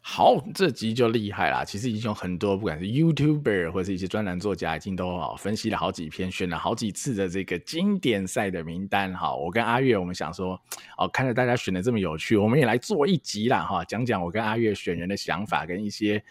好，这集就厉害啦！其实已经有很多，不管是 YouTuber 或是一些专栏作家，已经都分析了好几篇，选了好几次的这个经典赛的名单。哈，我跟阿月，我们想说，哦，看着大家选的这么有趣，我们也来做一集啦，哈，讲讲我跟阿月选人的想法跟一些。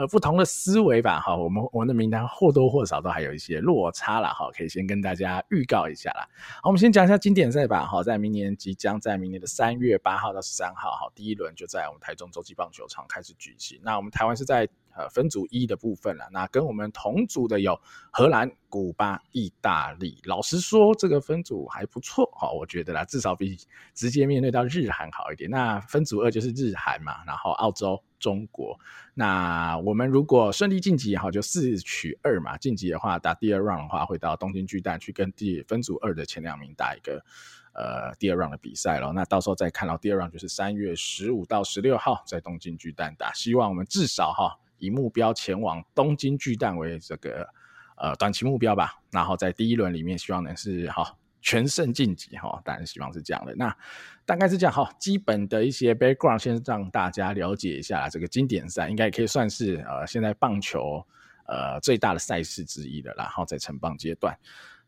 呃，不同的思维吧，哈，我们我们的名单或多或少都还有一些落差了，哈，可以先跟大家预告一下啦。好，我们先讲一下经典赛吧，哈，在明年即将在明年的三月八号到十三号，哈，第一轮就在我们台中洲际棒球场开始举行。那我们台湾是在。呃，分组一的部分了，那跟我们同组的有荷兰、古巴、意大利。老实说，这个分组还不错哈，我觉得啦，至少比直接面对到日韩好一点。那分组二就是日韩嘛，然后澳洲、中国。那我们如果顺利晋级也好，就四取二嘛，晋级的话打第二 round 的话，会到东京巨蛋去跟第分组二的前两名打一个呃第二 round 的比赛咯。那到时候再看到第二 round 就是三月十五到十六号在东京巨蛋打，希望我们至少哈。以目标前往东京巨蛋为这个呃短期目标吧，然后在第一轮里面希望能是哈全胜晋级哈，当然希望是这样的。那大概是这样哈，基本的一些 background 先让大家了解一下这个经典赛，应该也可以算是呃现在棒球呃最大的赛事之一的，然后在成棒阶段。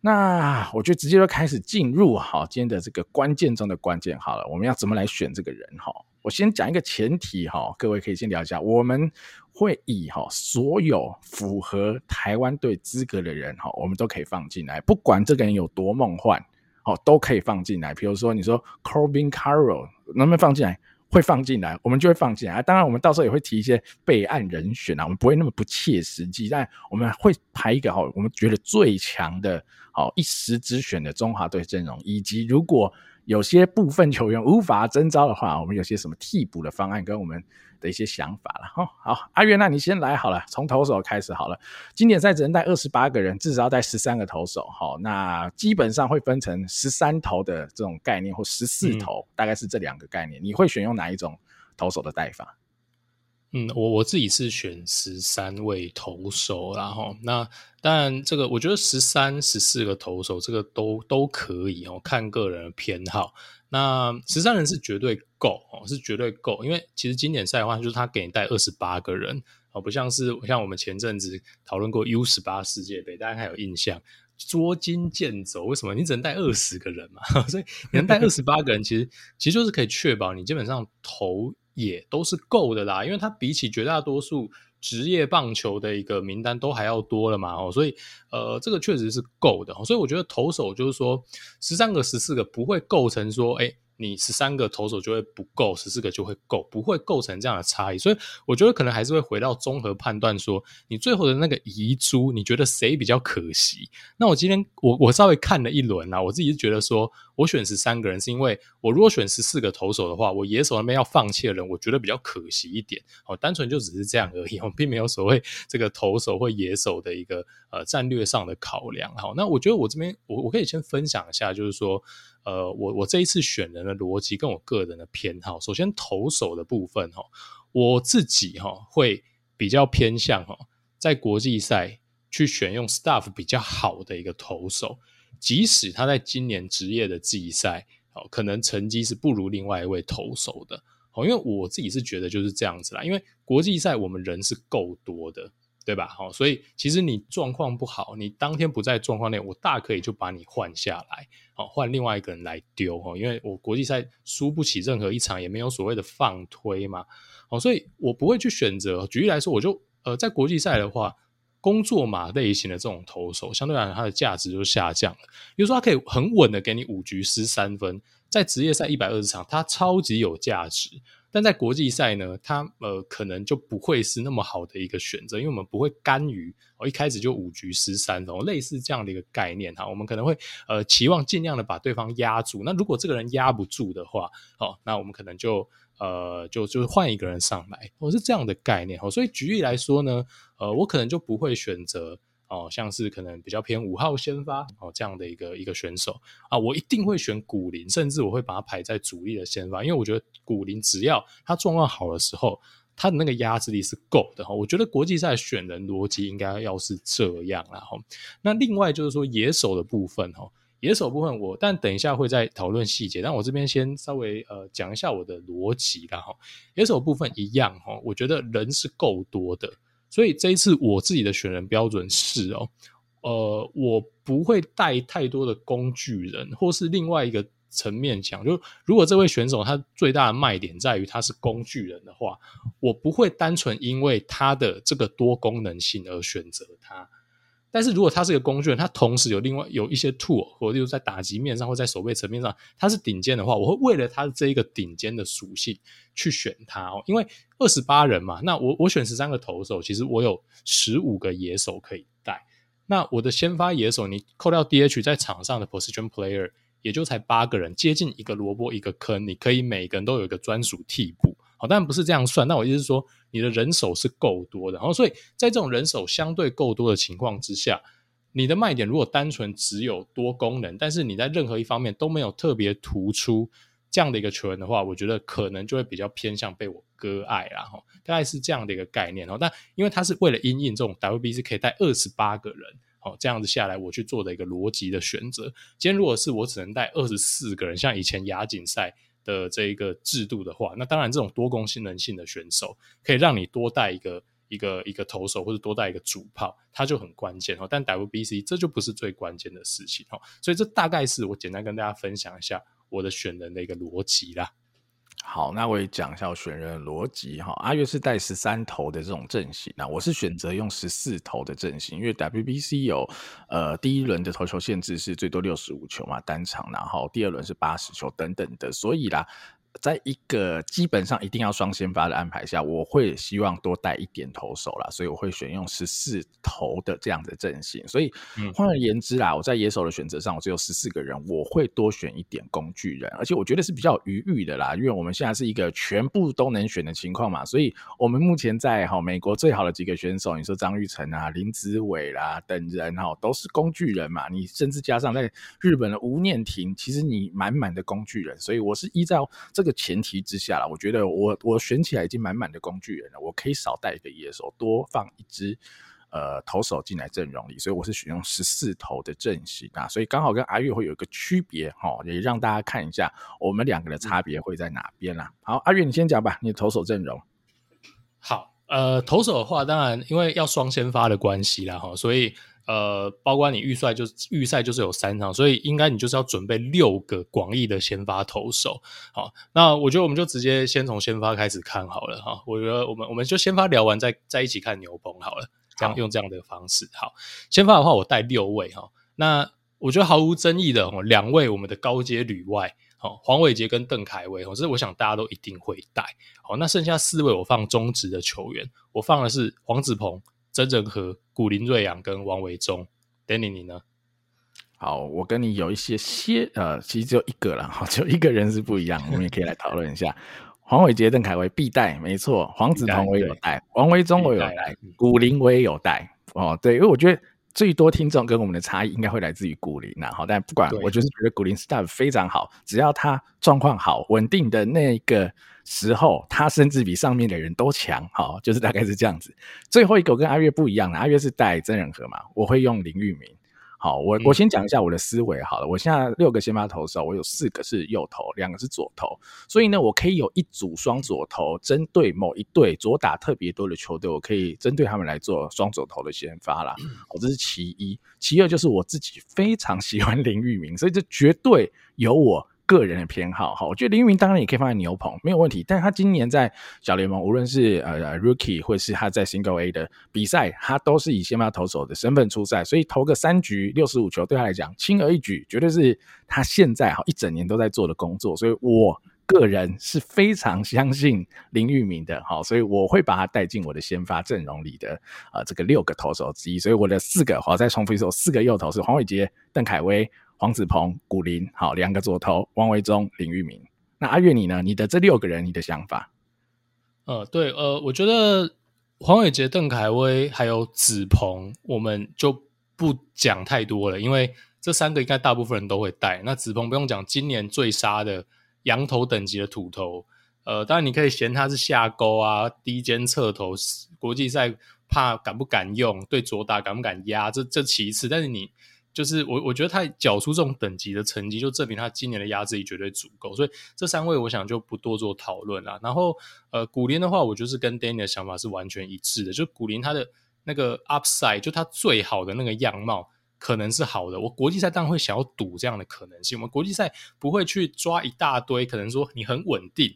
那我就直接就开始进入哈今天的这个关键中的关键好了，我们要怎么来选这个人哈？我先讲一个前提哈，各位可以先聊一下我们。会以哈所有符合台湾队资格的人哈，我们都可以放进来，不管这个人有多梦幻，哦都可以放进来。比如说你说 Corbin Carroll 能不能放进来？会放进来，我们就会放进来。当然，我们到时候也会提一些备案人选啊，我们不会那么不切实际，但我们会排一个哈，我们觉得最强的好一时之选的中华队阵容，以及如果有些部分球员无法征召的话，我们有些什么替补的方案跟我们。的一些想法了哈，好，阿月，那你先来好了，从投手开始好了。经典赛只能带二十八个人，至少要带十三个投手，好，那基本上会分成十三投的这种概念，或十四投，大概是这两个概念。你会选用哪一种投手的带法？嗯，我我自己是选十三位投手，然后那当然这个我觉得十三、十四个投手这个都都可以哦，看个人的偏好。那十三人是绝对够哦，是绝对够，因为其实经典赛的话，就是他给你带二十八个人哦，不像是像我们前阵子讨论过 U 十八世界杯，大家还有印象，捉襟见肘，为什么你只能带二十个人嘛？所以你能带二十八个人，其实其实就是可以确保你基本上投也都是够的啦，因为他比起绝大多数。职业棒球的一个名单都还要多了嘛，哦，所以呃，这个确实是够的，所以我觉得投手就是说十三个、十四个不会构成说，哎。你十三个投手就会不够，十四个就会够，不会构成这样的差异。所以我觉得可能还是会回到综合判断，说你最后的那个遗珠，你觉得谁比较可惜？那我今天我我稍微看了一轮啊，我自己是觉得说，我选十三个人是因为我如果选十四个投手的话，我野手那边要放弃的人，我觉得比较可惜一点。哦，单纯就只是这样而已，我并没有所谓 这个投手或野手的一个呃战略上的考量。好，那我觉得我这边我我可以先分享一下，就是说。呃，我我这一次选人的逻辑跟我个人的偏好，首先投手的部分哈，我自己哈会比较偏向哈，在国际赛去选用 staff 比较好的一个投手，即使他在今年职业的季赛哦，可能成绩是不如另外一位投手的哦，因为我自己是觉得就是这样子啦，因为国际赛我们人是够多的。对吧？好，所以其实你状况不好，你当天不在状况内，我大可以就把你换下来，好，换另外一个人来丢哈，因为我国际赛输不起任何一场，也没有所谓的放推嘛，好，所以我不会去选择。举例来说，我就呃，在国际赛的话，工作马类型的这种投手，相对来讲它的价值就下降了。比如说，它可以很稳的给你五局失三分，在职业赛一百二十场，它超级有价值。但在国际赛呢，它呃可能就不会是那么好的一个选择，因为我们不会甘于哦一开始就五局失三分，类似这样的一个概念哈，我们可能会呃期望尽量的把对方压住。那如果这个人压不住的话，哦，那我们可能就呃就就换一个人上来，哦是这样的概念哦。所以举例来说呢，呃我可能就不会选择。哦，像是可能比较偏五号先发哦这样的一个一个选手啊，我一定会选古林，甚至我会把他排在主力的先发，因为我觉得古林只要他状况好的时候，他的那个压制力是够的哈。我觉得国际赛选人逻辑应该要是这样啦哈。那另外就是说野手的部分哈，野手部分我但等一下会再讨论细节，但我这边先稍微呃讲一下我的逻辑啦哈。野手部分一样哈，我觉得人是够多的，所以这一次我自己的选人标准是哦，呃，我不会带太多的工具人，或是另外一个。层面讲，就如果这位选手他最大的卖点在于他是工具人的话，我不会单纯因为他的这个多功能性而选择他。但是如果他是一个工具人，他同时有另外有一些 tool，或者在打击面上或在守备层面上他是顶尖的话，我会为了他的这一个顶尖的属性去选他哦。因为二十八人嘛，那我我选十三个投手，其实我有十五个野手可以带。那我的先发野手，你扣掉 DH 在场上的 position player。也就才八个人，接近一个萝卜一个坑，你可以每个人都有一个专属替补，好，当然不是这样算。那我意思是说，你的人手是够多的，然后所以在这种人手相对够多的情况之下，你的卖点如果单纯只有多功能，但是你在任何一方面都没有特别突出这样的一个球员的话，我觉得可能就会比较偏向被我割爱啦，哈，大概是这样的一个概念哦。但因为他是为了因应这种 WBC 可以带二十八个人。好，这样子下来，我去做的一个逻辑的选择。今天如果是我只能带二十四个人，像以前亚锦赛的这一个制度的话，那当然这种多功能性的选手可以让你多带一个一个一个投手或者多带一个主炮，它就很关键哦。但 WBC 这就不是最关键的事情哦。所以这大概是我简单跟大家分享一下我的选人的一个逻辑啦。好，那我也讲一下我选人的逻辑哈。阿月是带十三投的这种阵型，那我是选择用十四投的阵型，因为 WBC 有呃第一轮的投球限制是最多六十五球嘛单场，然后第二轮是八十球等等的，所以啦。在一个基本上一定要双先发的安排下，我会希望多带一点投手啦，所以我会选用十四投的这样的阵型。所以换而言之啦，我在野手的选择上，我只有十四个人，我会多选一点工具人，而且我觉得是比较有余裕的啦，因为我们现在是一个全部都能选的情况嘛，所以我们目前在哈美国最好的几个选手，你说张玉成啊、林子伟啦等人哈，都是工具人嘛，你甚至加上在日本的吴念庭，其实你满满的工具人，所以我是依照这。这个前提之下啦，我觉得我我选起来已经满满的工具人了，我可以少带一个野手，多放一支呃投手进来阵容里，所以我是选用十四投的阵型啊，所以刚好跟阿月会有一个区别哈，也让大家看一下我们两个的差别会在哪边啦。好，阿月你先讲吧，你的投手阵容。好，呃，投手的话，当然因为要双先发的关系啦哈，所以。呃，包括你预赛就是预赛就是有三场，所以应该你就是要准备六个广义的先发投手。好，那我觉得我们就直接先从先发开始看好了哈。我觉得我们我们就先发聊完再再一起看牛棚好了，这样用这样的方式。好，先发的话我带六位哈。那我觉得毫无争议的哦，两位我们的高阶旅外，好，黄伟杰跟邓凯威，哦，这是我想大家都一定会带。好，那剩下四位我放中职的球员，我放的是黄子鹏。曾仁和、古林瑞阳跟王维忠，Danny 你呢？好，我跟你有一些些呃，其实只有一个了，哈，只有一个人是不一样，我们也可以来讨论一下。黄伟杰、邓凯威必带，没错。黄子彤我也有带，王维忠我有带，古林我也有带。哦，对，因为我觉得最多听众跟我们的差异应该会来自于古林呐，好，但不管，我就是觉得古林 staff 非常好，只要他状况好、稳定的那个。时候，他甚至比上面的人都强，好，就是大概是这样子。最后一个我跟阿月不一样，阿月是带真人和嘛，我会用林玉明。好，我我先讲一下我的思维好了。我现在六个先发投手，我有四个是右投，两个是左投，所以呢，我可以有一组双左投，针对某一队左打特别多的球队，我可以针对他们来做双左投的先发啦。好，这是其一，其二就是我自己非常喜欢 林玉明，所以这绝对有我。个人的偏好哈，我觉得林玉明当然也可以放在牛棚，没有问题。但是他今年在小联盟，无论是呃 Rookie 或是他在 Single A 的比赛，他都是以先发投手的身份出赛，所以投个三局六十五球对他来讲轻而易举，绝对是他现在哈一整年都在做的工作。所以我个人是非常相信林玉明的，好，所以我会把他带进我的先发阵容里的呃这个六个投手之一。所以我的四个，好再重复一次，四个右投是黄伟杰、邓凯威。黄子鹏、古林，好，两个左投，王维中、林玉明。那阿月你呢？你的这六个人，你的想法？呃，对，呃，我觉得黄伟杰、邓凯威还有子鹏，我们就不讲太多了，因为这三个应该大部分人都会带。那子鹏不用讲，今年最杀的羊头等级的土头，呃，当然你可以嫌他是下钩啊，低肩侧头，国际赛怕敢不敢用，对左打敢不敢压，这这其次。但是你就是我，我觉得他缴出这种等级的成绩，就证明他今年的压制力绝对足够。所以这三位我想就不多做讨论了。然后呃，古林的话，我就是跟 Danny 的想法是完全一致的。就古林他的那个 upside，就他最好的那个样貌。可能是好的，我国际赛当然会想要赌这样的可能性。我们国际赛不会去抓一大堆，可能说你很稳定，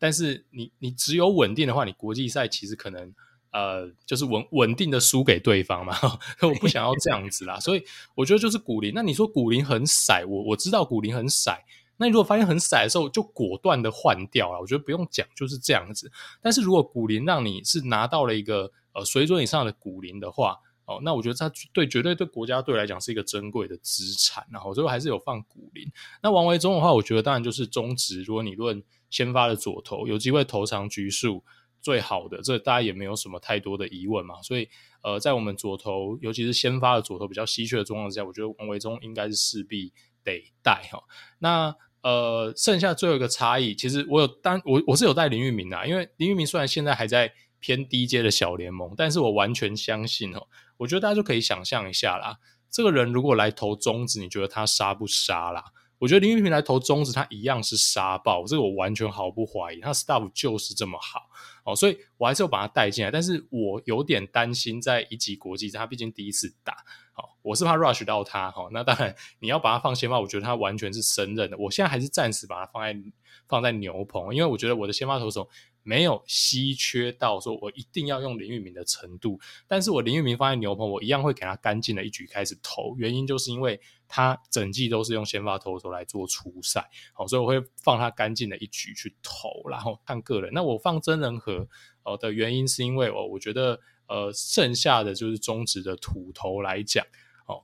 但是你你只有稳定的话，你国际赛其实可能呃就是稳稳定的输给对方嘛。我不想要这样子啦，所以我觉得就是古林。那你说古林很骰，我我知道古林很骰。那你如果发现很骰的时候，就果断的换掉了。我觉得不用讲，就是这样子。但是如果古林让你是拿到了一个呃水准以上的古林的话，哦，那我觉得他对绝对对国家队来讲是一个珍贵的资产，然后最后还是有放古林。那王维中的话，我觉得当然就是中职。如果你论先发的左投，有机会投长局数最好的，这大家也没有什么太多的疑问嘛。所以，呃，在我们左投，尤其是先发的左投比较稀缺的状况之下，我觉得王维忠应该是势必得带哈。那呃，剩下最后一个差异，其实我有当我我是有带林玉明的，因为林玉明虽然现在还在偏低阶的小联盟，但是我完全相信哦。我觉得大家就可以想象一下啦，这个人如果来投中子，你觉得他杀不杀啦？我觉得林玉平来投中子，他一样是杀爆，这个我完全毫不怀疑，他 staff 就是这么好哦，所以我还是要把他带进来，但是我有点担心在一级国际，他毕竟第一次打，好，我是怕 rush 到他哈。那当然你要把他放先发，我觉得他完全是胜任的。我现在还是暂时把他放在放在牛棚，因为我觉得我的先发投手。没有稀缺到说我一定要用林玉明的程度，但是我林玉明放在牛棚，我一样会给他干净的一局开始投。原因就是因为他整季都是用先发投手来做出赛，好，所以我会放他干净的一局去投，然后看个人。那我放真人和呃的原因是因为我我觉得呃剩下的就是中职的土头来讲哦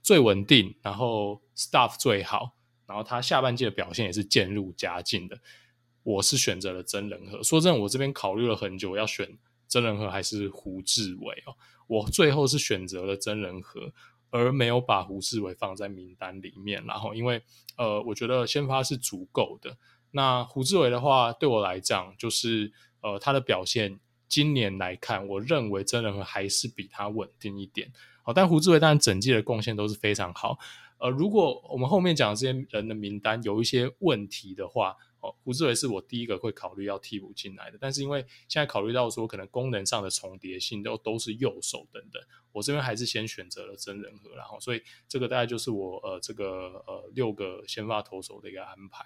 最稳定，然后 staff 最好，然后他下半季的表现也是渐入佳境的。我是选择了真人和。说真的，我这边考虑了很久，要选真人和还是胡志伟哦。我最后是选择了真人和，而没有把胡志伟放在名单里面。然后，因为呃，我觉得先发是足够的。那胡志伟的话，对我来讲，就是呃，他的表现今年来看，我认为真人和还是比他稳定一点。好，但胡志伟当然整季的贡献都是非常好。呃，如果我们后面讲这些人的名单有一些问题的话，胡志伟是我第一个会考虑要替补进来的，但是因为现在考虑到说可能功能上的重叠性都都是右手等等，我这边还是先选择了真人和，然后所以这个大概就是我呃这个呃六个先发投手的一个安排。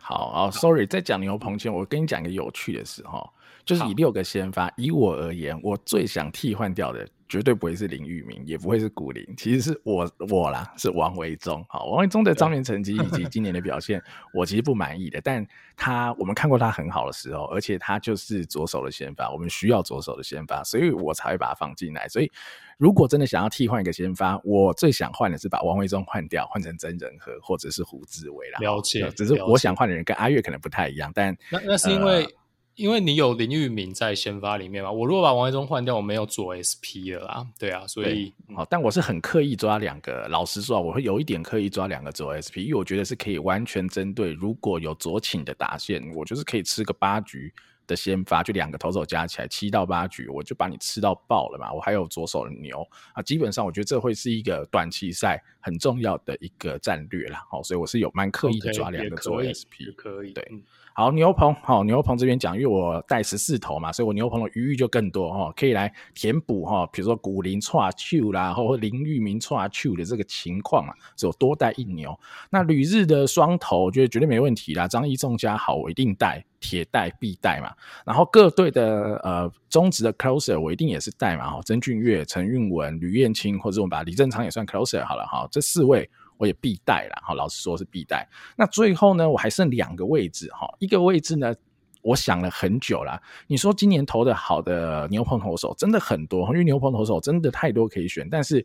好啊，sorry，在讲牛棚前，我跟你讲一个有趣的事哈，就是以六个先发，以我而言，我最想替换掉的。绝对不会是林玉明，也不会是古林，其实是我我啦，是王维忠。好，王维忠的账面成绩以及 今年的表现，我其实不满意的。但他我们看过他很好的时候，而且他就是左手的先发，我们需要左手的先发，所以我才会把他放进来。所以如果真的想要替换一个先发，我最想换的是把王维忠换掉，换成曾仁和或者是胡志伟啦。了解，只是我想换的人跟阿月可能不太一样，但那那是因为。呃因为你有林玉敏在先发里面嘛，我如果把王维中换掉，我没有左 SP 了啦，对啊，所以好，但我是很刻意抓两个，老实说，我会有一点刻意抓两个左 SP，因为我觉得是可以完全针对如果有左倾的打线，我就是可以吃个八局的先发，就两个投手加起来七到八局，我就把你吃到爆了嘛，我还有左手的牛啊，基本上我觉得这会是一个短期赛很重要的一个战略啦，好，所以我是有蛮刻意的抓两个左 SP，可以，可以对。好，牛棚好，牛棚这边讲，因为我带十四头嘛，所以我牛棚的余裕就更多哈，可以来填补哈，比如说古林错球啦，或林玉明错球的这个情况啊，所以我多带一牛。那旅日的双头，我觉得绝对没问题啦，张一仲加好，我一定带，铁带必带嘛。然后各队的呃中职的 closer，我一定也是带嘛哈，曾俊岳、陈韵文、吕彦青，或者我们把李正昌也算 closer 好了哈，这四位。我也必带了哈，老实说是必带。那最后呢，我还剩两个位置哈，一个位置呢，我想了很久啦。你说今年投的好的牛棚投手真的很多，因为牛棚投手真的太多可以选。但是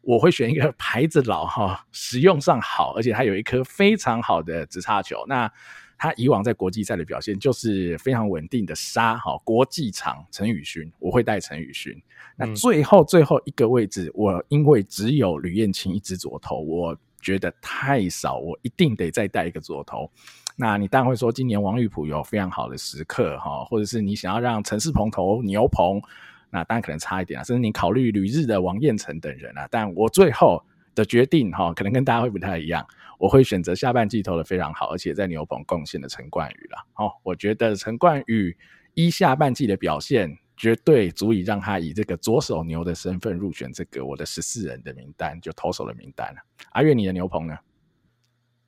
我会选一个牌子老哈，使用上好，而且他有一颗非常好的直叉球。那他以往在国际赛的表现就是非常稳定的杀哈，国际场陈宇勋，我会带陈宇勋。那最后最后一个位置，我因为只有吕彦青一支左投，我。觉得太少，我一定得再带一个左投。那你当然会说，今年王玉普有非常好的时刻哈，或者是你想要让陈世鹏投牛棚，那当然可能差一点啊，甚至你考虑旅日的王彦辰等人啊。但我最后的决定哈，可能跟大家会不太一样，我会选择下半季投的非常好，而且在牛棚贡献的陈冠宇了。哦，我觉得陈冠宇一下半季的表现。绝对足以让他以这个左手牛的身份入选这个我的十四人的名单，就投手的名单了。阿月，你的牛棚呢？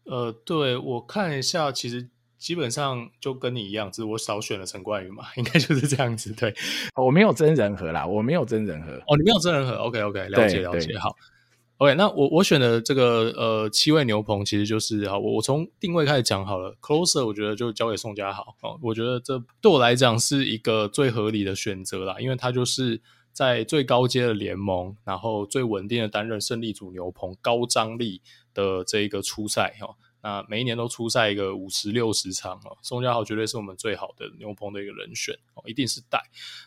呃，对，我看一下，其实基本上就跟你一样，只是我少选了陈冠宇嘛，应该就是这样子。对，我没有真人和啦，我没有真人和。哦，你没有真人和？OK OK，了解了解，好。OK，那我我选的这个呃七位牛棚其实就是啊，我我从定位开始讲好了，closer 我觉得就交给宋佳好哦，我觉得这对我来讲是一个最合理的选择啦，因为他就是在最高阶的联盟，然后最稳定的担任胜利组牛棚高张力的这一个初赛哈。那每一年都出赛一个五十六十场哦，宋家豪绝对是我们最好的牛棚的一个人选哦，一定是带。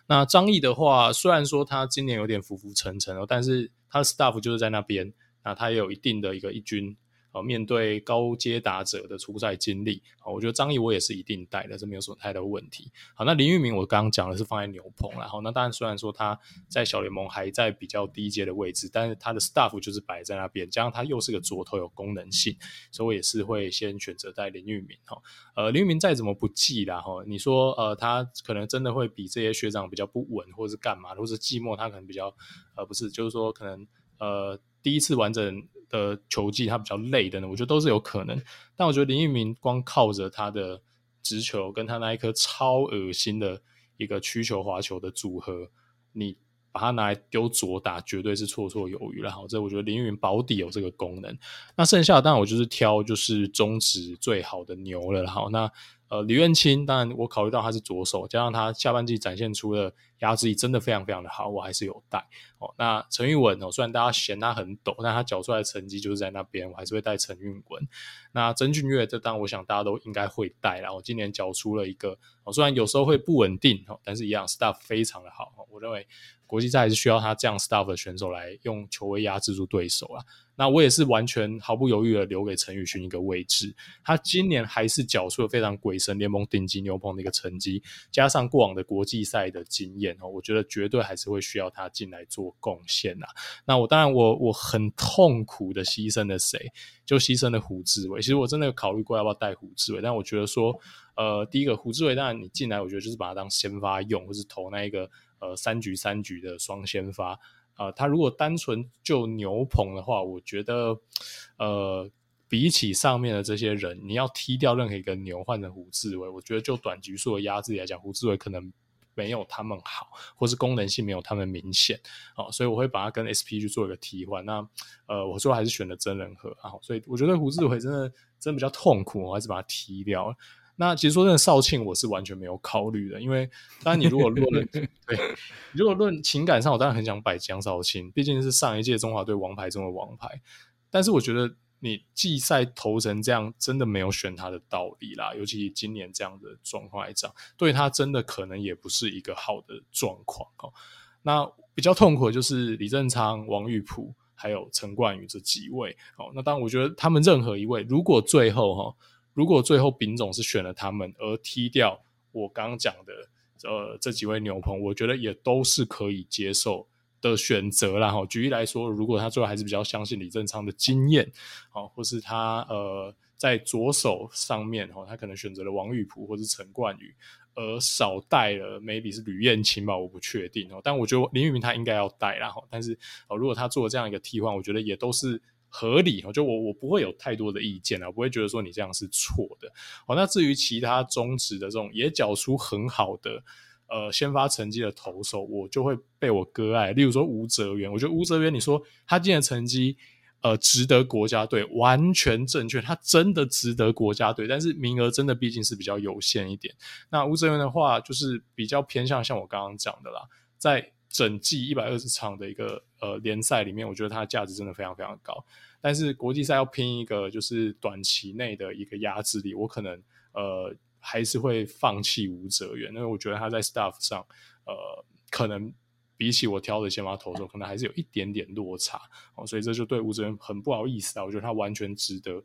那张毅的话，虽然说他今年有点浮浮沉沉哦，但是他的 staff 就是在那边，那他也有一定的一个一军。面对高阶打者的出赛经历，我觉得张毅我也是一定带的，这没有什么太大的问题。好，那林玉明我刚刚讲的是放在牛棚，然后那当然虽然说他在小联盟还在比较低阶的位置，但是他的 staff 就是摆在那边，加上他又是个左投有功能性，所以我也是会先选择带林玉明哈。呃，林玉明再怎么不济啦哈，你说呃他可能真的会比这些学长比较不稳，或者是干嘛，或者是寂寞他可能比较呃不是，就是说可能呃第一次完整。的球技他比较累的呢，我觉得都是有可能。但我觉得林玉明光靠着他的直球跟他那一颗超恶心的一个曲球滑球的组合，你把它拿来丢左打，绝对是绰绰有余了。好，这我觉得林玉明保底有这个功能。那剩下的当然我就是挑就是中指最好的牛了。好，那。呃，李彦青，当然我考虑到他是左手，加上他下半季展现出的压制力真的非常非常的好，我还是有带哦。那陈玉文哦，虽然大家嫌他很抖，但他缴出来的成绩就是在那边，我还是会带陈玉文。那曾俊岳，这当然我想大家都应该会带，然后今年缴出了一个哦，虽然有时候会不稳定哦，但是一样 staff 非常的好，我认为。国际赛还是需要他这样 staff 的选手来用球威压制住对手啊。那我也是完全毫不犹豫的留给陈宇勋一个位置。他今年还是缴出了非常鬼神联盟顶级牛棚的一个成绩，加上过往的国际赛的经验哦，我觉得绝对还是会需要他进来做贡献呐。那我当然我我很痛苦的牺牲了谁？就牺牲了胡志伟。其实我真的有考虑过要不要带胡志伟，但我觉得说，呃，第一个胡志伟当然你进来，我觉得就是把他当先发用，或是投那一个。呃，三局三局的双先发，呃，他如果单纯就牛棚的话，我觉得，呃，比起上面的这些人，你要踢掉任何一个牛换成胡志伟，我觉得就短局数的压制来讲，胡志伟可能没有他们好，或是功能性没有他们明显，哦，所以我会把它跟 SP 去做一个替换。那，呃，我说还是选了真人和啊，所以我觉得胡志伟真的真比较痛苦，我还是把它踢掉了。那其实说真的，少庆我是完全没有考虑的，因为当然你如果论 对，如果论情感上，我当然很想摆江少庆，毕竟是上一届中华队王牌中的王牌。但是我觉得你季赛投成这样，真的没有选他的道理啦。尤其今年这样的状况来讲，对他真的可能也不是一个好的状况哦。那比较痛苦的就是李正昌、王玉普还有陈冠宇这几位哦。那当然，我觉得他们任何一位，如果最后哈。如果最后丙总是选了他们，而踢掉我刚刚讲的呃这几位牛棚，我觉得也都是可以接受的选择啦。哈，举例来说，如果他最后还是比较相信李正昌的经验，好，或是他呃在左手上面哈，他可能选择了王玉普或是陈冠宇，而少带了 maybe 是吕彦青吧，我不确定哦。但我觉得林玉明他应该要带啦。哈，但是哦如果他做了这样一个替换，我觉得也都是。合理，就我我不会有太多的意见啊，我不会觉得说你这样是错的。好，那至于其他中职的这种也缴出很好的呃先发成绩的投手，我就会被我割爱。例如说吴哲源，我觉得吴哲源，你说他今年成绩呃值得国家队，完全正确，他真的值得国家队，但是名额真的毕竟是比较有限一点。那吴哲源的话，就是比较偏向像我刚刚讲的啦，在。整季一百二十场的一个呃联赛里面，我觉得它的价值真的非常非常高。但是国际赛要拼一个就是短期内的一个压制力，我可能呃还是会放弃吴哲源，因为我觉得他在 staff 上呃可能比起我挑的先发投手，可能还是有一点点落差哦，所以这就对吴哲源很不好意思啊。我觉得他完全值得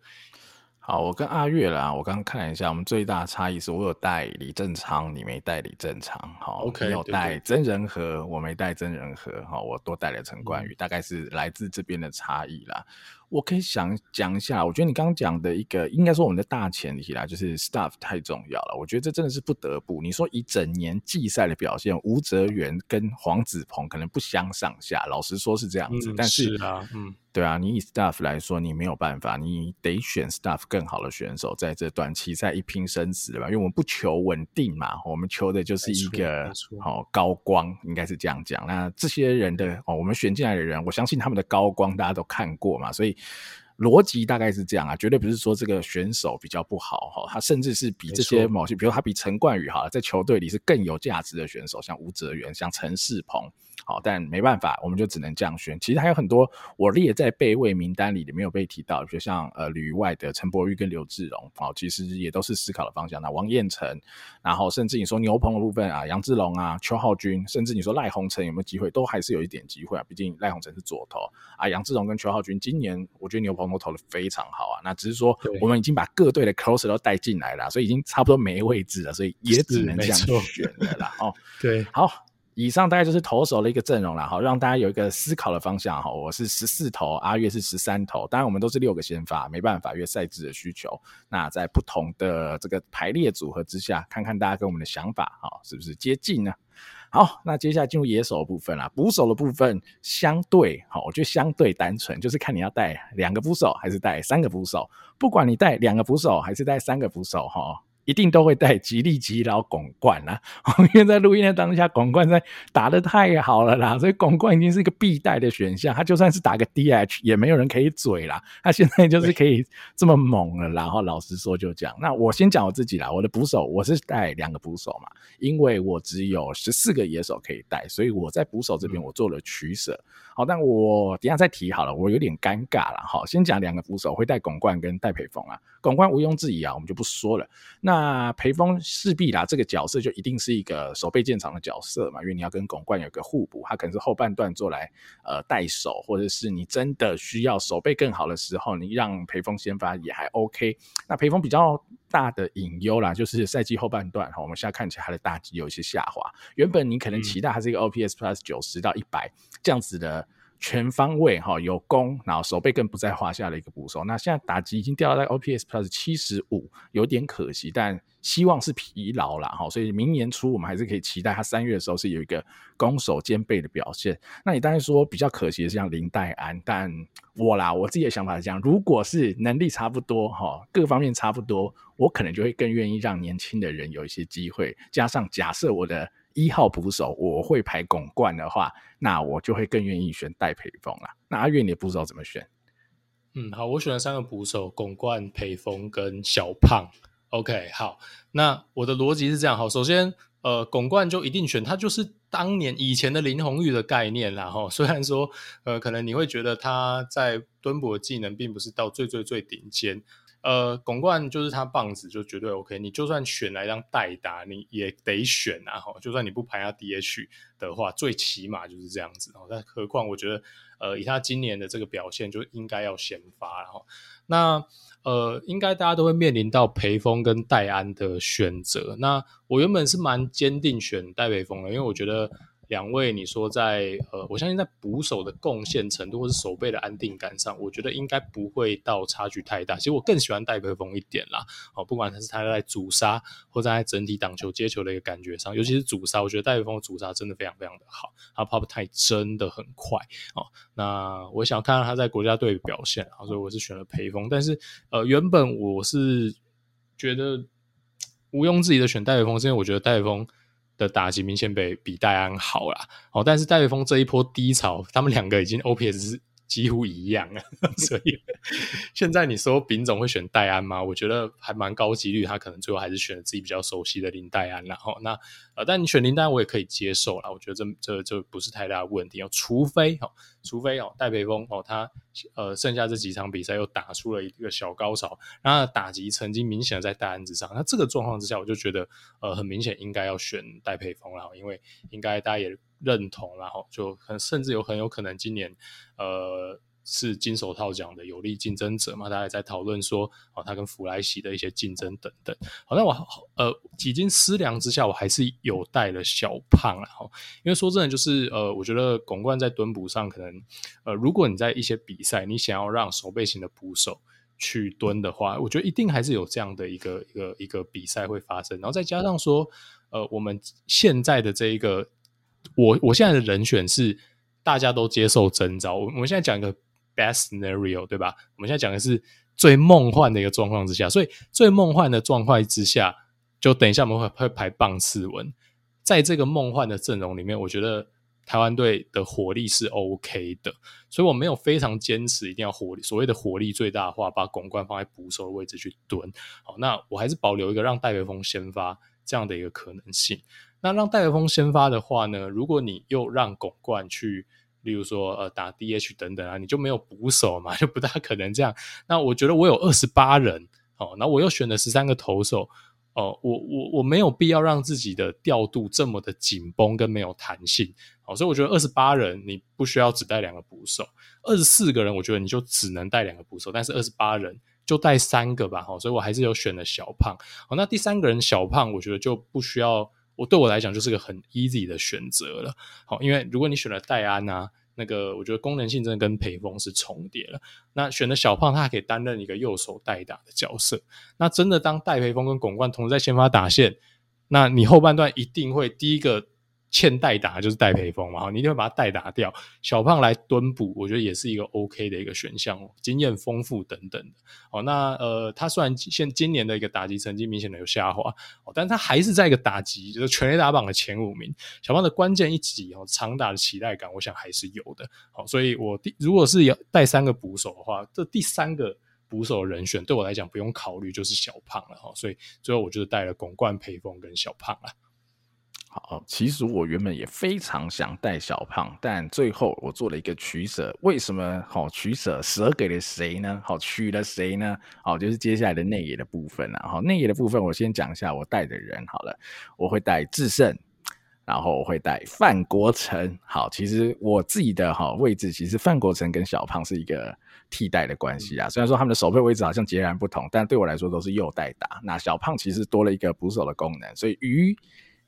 好，我跟阿月啦，我刚刚看了一下，我们最大的差异是我有带李正昌，你没带李正昌。好，OK，你有带曾仁和，我没带曾仁和。好，我多带了陈冠宇，嗯，大概是来自这边的差异啦。我可以想讲一下，我觉得你刚刚讲的一个，应该说我们的大前提啦，就是 staff 太重要了。我觉得这真的是不得不。你说一整年季赛的表现，吴哲源跟黄子鹏可能不相上下，老实说是这样子。嗯、但是，是啊，嗯，对啊，你以 staff 来说，你没有办法，你得选 staff 更好的选手，在这短期赛一拼生死，对吧？因为我们不求稳定嘛，我们求的就是一个好、哦、高光，应该是这样讲。那这些人的哦，我们选进来的人，我相信他们的高光大家都看过嘛，所以。逻辑大概是这样啊，绝对不是说这个选手比较不好哈，他甚至是比这些某些，比如他比陈冠宇哈，在球队里是更有价值的选手，像吴哲源，像陈世鹏。好，但没办法，我们就只能这样选。其实还有很多我列在备位名单里的没有被提到，比如像呃旅外的陈柏宇跟刘志荣，好，其实也都是思考的方向。那王彦辰，然后甚至你说牛棚的部分啊，杨志龙啊、邱浩军，甚至你说赖鸿成有没有机会，都还是有一点机会啊。毕竟赖鸿成是左投啊，杨志龙跟邱浩军今年我觉得牛棚都投的非常好啊。那只是说我们已经把各队的 closer 都带进来了，所以已经差不多没位置了，所以也只能这样选了啦。哦，对，好。以上大概就是投手的一个阵容了，好，让大家有一个思考的方向哈。我是十四投，阿月是十三投，当然我们都是六个先发，没办法，因为赛制的需求。那在不同的这个排列组合之下，看看大家跟我们的想法哈，是不是接近呢？好，那接下来进入野手的部分啦，捕手的部分相对好，我觉得相对单纯，就是看你要带两个捕手还是带三个捕手，不管你带两个捕手还是带三个捕手哈。一定都会带吉利吉老巩冠啦，因为在录音的当下，巩冠在打的太好了啦，所以巩冠已经是一个必带的选项。他就算是打个 DH，也没有人可以嘴啦。他现在就是可以这么猛了，然后老实说就这样。那我先讲我自己啦，我的捕手我是带两个捕手嘛，因为我只有十四个野手可以带，所以我在捕手这边我做了取舍。好，但我等下再提好了，我有点尴尬了。好，先讲两个扶手会带巩冠跟戴培峰啊，巩冠毋庸置疑啊，我们就不说了。那培峰势必啦，这个角色就一定是一个守备建长的角色嘛，因为你要跟巩冠有个互补，他可能是后半段做来呃带手，或者是你真的需要守备更好的时候，你让培峰先发也还 OK。那培峰比较大的隐忧啦，就是赛季后半段哈，我们现在看起来他的打击有一些下滑，原本你可能期待他是一个 OPS Plus 九十到一百这样子的。全方位哈有攻，然后守备更不在话下的一个捕手。那现在打击已经掉到在 OPS Plus 七十五，有点可惜，但希望是疲劳了哈。所以明年初我们还是可以期待他三月的时候是有一个攻守兼备的表现。那你当然说比较可惜的是像林黛安，但我啦我自己的想法是这样：如果是能力差不多哈，各方面差不多，我可能就会更愿意让年轻的人有一些机会。加上假设我的。一号捕手我会排巩冠的话，那我就会更愿意选戴培峰了。那阿月你的捕手怎么选？嗯，好，我选了三个捕手：巩冠、培峰跟小胖。OK，好，那我的逻辑是这样。好，首先，呃，巩冠就一定选，他就是当年以前的林泓育的概念啦。哈，虽然说，呃，可能你会觉得他在蹲捕的技能并不是到最最最顶尖。呃，巩冠就是他棒子就绝对 OK，你就算选来当代打，你也得选啊！哈，就算你不排他 DH 的话，最起码就是这样子哦。但何况我觉得，呃，以他今年的这个表现，就应该要先发。然后，那呃，应该大家都会面临到培峰跟戴安的选择。那我原本是蛮坚定选戴培峰的，因为我觉得。两位，你说在呃，我相信在捕手的贡献程度或是守备的安定感上，我觉得应该不会到差距太大。其实我更喜欢戴培峰一点啦，哦，不管他是他在阻杀或在整体挡球接球的一个感觉上，尤其是阻杀，我觉得戴培峰的阻杀真的非常非常的好，他跑不太真的很快哦。那我想看到他在国家队的表现，所以我是选了培峰。但是呃，原本我是觉得 毋庸置疑的选戴培峰，是因为我觉得戴培峰。的打击明显比比戴安好啦，哦，但是戴维峰这一波低潮，他们两个已经 OPS 是几乎一样啊，所以现在你说丙总会选戴安吗？我觉得还蛮高几率，他可能最后还是选了自己比较熟悉的林戴安。然后那呃，但你选林岱安我也可以接受啦，我觉得这这这不是太大的问题哦，除非哦，除非哦，戴培峰哦，他呃剩下这几场比赛又打出了一个小高潮，然后打击曾经明显的在戴安之上，那这个状况之下，我就觉得呃很明显应该要选戴培峰了，因为应该大家也。认同，然后就很甚至有很有可能今年，呃，是金手套奖的有力竞争者嘛，大家在讨论说，哦，他跟弗莱西的一些竞争等等。好，那我呃几经思量之下，我还是有带了小胖了哈。因为说真的，就是呃，我觉得巩冠在蹲捕上可能，呃，如果你在一些比赛，你想要让守备型的捕手去蹲的话，我觉得一定还是有这样的一个一个一个比赛会发生。然后再加上说，呃，我们现在的这一个，我我现在的人选是大家都接受征召。我我们现在讲一个。Best scenario，对吧？我们现在讲的是最梦幻的一个状况之下，所以最梦幻的状况之下，就等一下我们会会排棒次文，在这个梦幻的阵容里面，我觉得台湾队的火力是 OK 的，所以我没有非常坚持一定要火力，所谓的火力最大化，把拱冠放在捕手的位置去蹲。好，那我还是保留一个让戴维峰先发这样的一个可能性。那让戴维峰先发的话呢，如果你又让巩冠去。例如说，呃，打 DH 等等啊，你就没有捕手嘛，就不大可能这样。那我觉得我有二十八人，哦，那我又选了十三个投手，哦，我我我没有必要让自己的调度这么的紧绷跟没有弹性，哦，所以我觉得二十八人你不需要只带两个捕手，二十四个人我觉得你就只能带两个捕手，但是二十八人就带三个吧，哦，所以我还是有选了小胖，哦，那第三个人小胖我觉得就不需要。我对我来讲就是个很 easy 的选择了，好，因为如果你选了戴安啊，那个我觉得功能性真的跟裴峰是重叠了。那选了小胖，他还可以担任一个右手代打的角色。那真的当戴培峰跟巩冠同时在先发打线，那你后半段一定会第一个。欠代打就是戴培峰嘛，你一定会把他代打掉。小胖来蹲捕，我觉得也是一个 OK 的一个选项哦，经验丰富等等的。哦，那呃，他虽然现今年的一个打击成绩明显的有下滑，哦，但他还是在一个打击就是全垒打榜的前五名。小胖的关键一击哦，长打的期待感，我想还是有的。好，所以我第如果是要带三个捕手的话，这第三个捕手人选对我来讲不用考虑就是小胖了哈。所以最后我就带了巩冠、培峰跟小胖了。好，其实我原本也非常想带小胖，但最后我做了一个取舍。为什么好取舍？舍给了谁呢？好，取了谁呢？好，就是接下来的内野的部分了。好，内野的部分我先讲一下我带的人好了。我会带智胜，然后我会带范国成。好，其实我自己的好位置，其实范国成跟小胖是一个替代的关系啊。虽然说他们的守备位置好像截然不同，但对我来说都是右代打。那小胖其实多了一个捕手的功能，所以于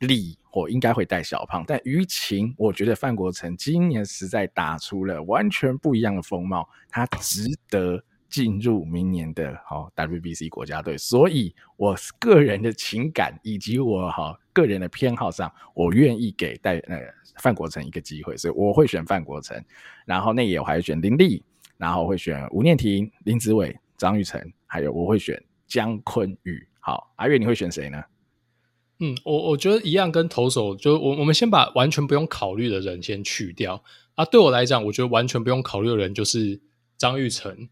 理我应该会带小胖，但于情，我觉得范国成今年实在打出了完全不一样的风貌，他值得进入明年的好 WBC 国家队。所以，我个人的情感以及我哈个人的偏好上，我愿意给带呃范国成一个机会，所以我会选范国成。然后内野我还选林立，然后会选吴念庭、林子伟、张玉成，还有我会选姜坤宇。好，阿月你会选谁呢？嗯，我我觉得一样，跟投手就我我们先把完全不用考虑的人先去掉啊。对我来讲，我觉得完全不用考虑的人就是张玉成，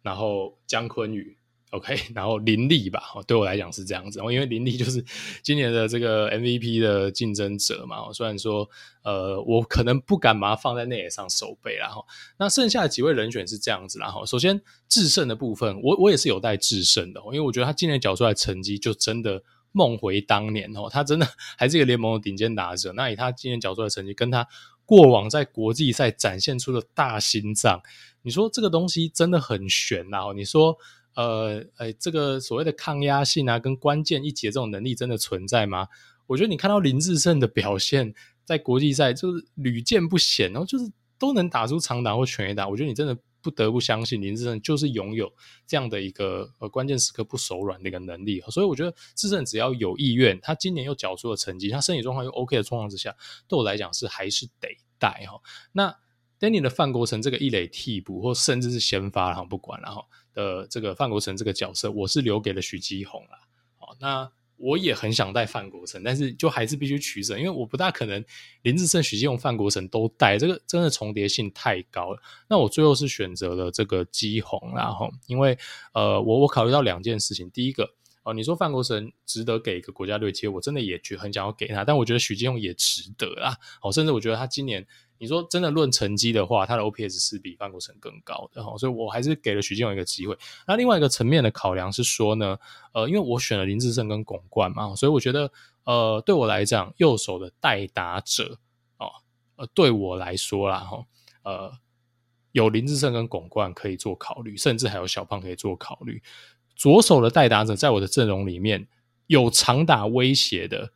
然后姜坤宇，OK，然后林立吧。对我来讲是这样子，因为林立就是今年的这个 MVP 的竞争者嘛。虽然说，呃，我可能不敢把它放在内野上守备，然后那剩下的几位人选是这样子，然后首先制胜的部分，我我也是有待制胜的，因为我觉得他今年缴出来成绩就真的。梦回当年哦，他真的还是一个联盟的顶尖打者。那以他今年缴出的成绩，跟他过往在国际赛展现出的大心脏，你说这个东西真的很悬呐、啊！你说，呃，哎，这个所谓的抗压性啊，跟关键一节这种能力真的存在吗？我觉得你看到林志胜的表现，在国际赛就是屡见不鲜，然后就是都能打出长打或全垒打。我觉得你真的。不得不相信林志胜就是拥有这样的一个呃关键时刻不手软的一个能力，所以我觉得志胜只要有意愿，他今年又缴出了成绩，他身体状况又 OK 的状况之下，对我来讲是还是得带哈。那 Danny 的范国成这个一垒替补或甚至是先发，然后不管了哈的这个范国成这个角色，我是留给了许基宏了。好，那。我也很想带范国成，但是就还是必须取舍，因为我不大可能林志胜、许基宏、范国成都带，这个真的重叠性太高了。那我最后是选择了这个基宏，然后因为呃，我我考虑到两件事情，第一个哦、你说范国成值得给一个国家队机会，我真的也觉很想要给他，但我觉得许基宏也值得啦。哦，甚至我觉得他今年。你说真的论成绩的话，他的 OPS 是比范国成更高的哈，所以我还是给了许基宏一个机会。那另外一个层面的考量是说呢，呃，因为我选了林志胜跟巩冠嘛，所以我觉得呃，对我来讲，右手的代打者哦，呃，对我来说啦哈，呃，有林志胜跟巩冠可以做考虑，甚至还有小胖可以做考虑。左手的代打者在我的阵容里面有长打威胁的，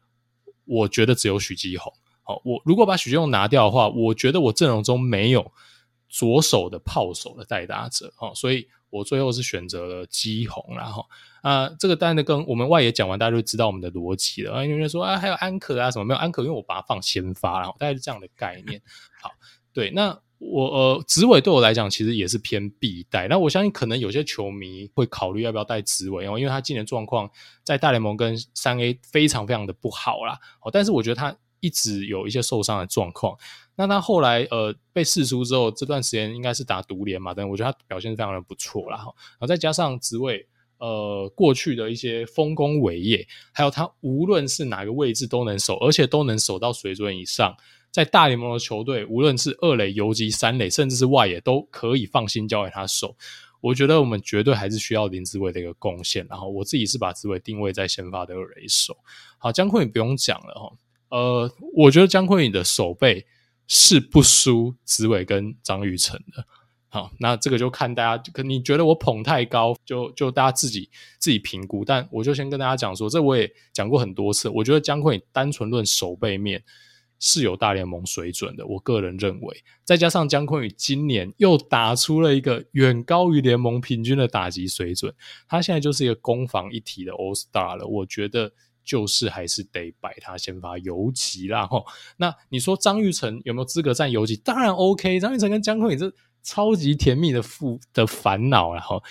我觉得只有许继宏。好，我如果把许基宏拿掉的话，我觉得我阵容中没有左手的炮手的代打者。好，所以我最后是选择了基宏。然后啊，这个当然的跟我们外野讲完，大家就知道我们的逻辑了。啊，有人说啊，还有安可啊什么没有安可，因为我把它放先发，然后大概是这样的概念。好，对，那。我呃，紫伟对我来讲其实也是偏必带。那我相信可能有些球迷会考虑要不要带紫伟哦，因为他今年状况在大联盟跟三 A 非常非常的不好啦。哦，但是我觉得他一直有一些受伤的状况。那他后来呃被释出之后，这段时间应该是打独联嘛，但我觉得他表现非常的不错啦。然后再加上职位呃过去的一些丰功伟业，还有他无论是哪个位置都能守，而且都能守到水准以上。在大联盟的球队，无论是二垒、游击、三垒，甚至是外野，都可以放心交给他守。我觉得我们绝对还是需要林志伟的一个贡献。然后我自己是把子伟定位在先发的二垒手。好，江坤也不用讲了哈。呃，我觉得江坤宇的手背是不输紫伟跟张育成的。好，那这个就看大家，可你觉得我捧太高，就就大家自己自己评估。但我就先跟大家讲说，这我也讲过很多次。我觉得江坤宇单纯论手背面。是有大联盟水准的，我个人认为，再加上江坤宇今年又打出了一个远高于联盟平均的打击水准，他现在就是一个攻防一体的 All Star 了。我觉得就是还是得摆他先发游击啦齁。那你说张玉成有没有资格站游击？当然 OK，张玉成跟江坤宇是超级甜蜜的负的烦恼然后。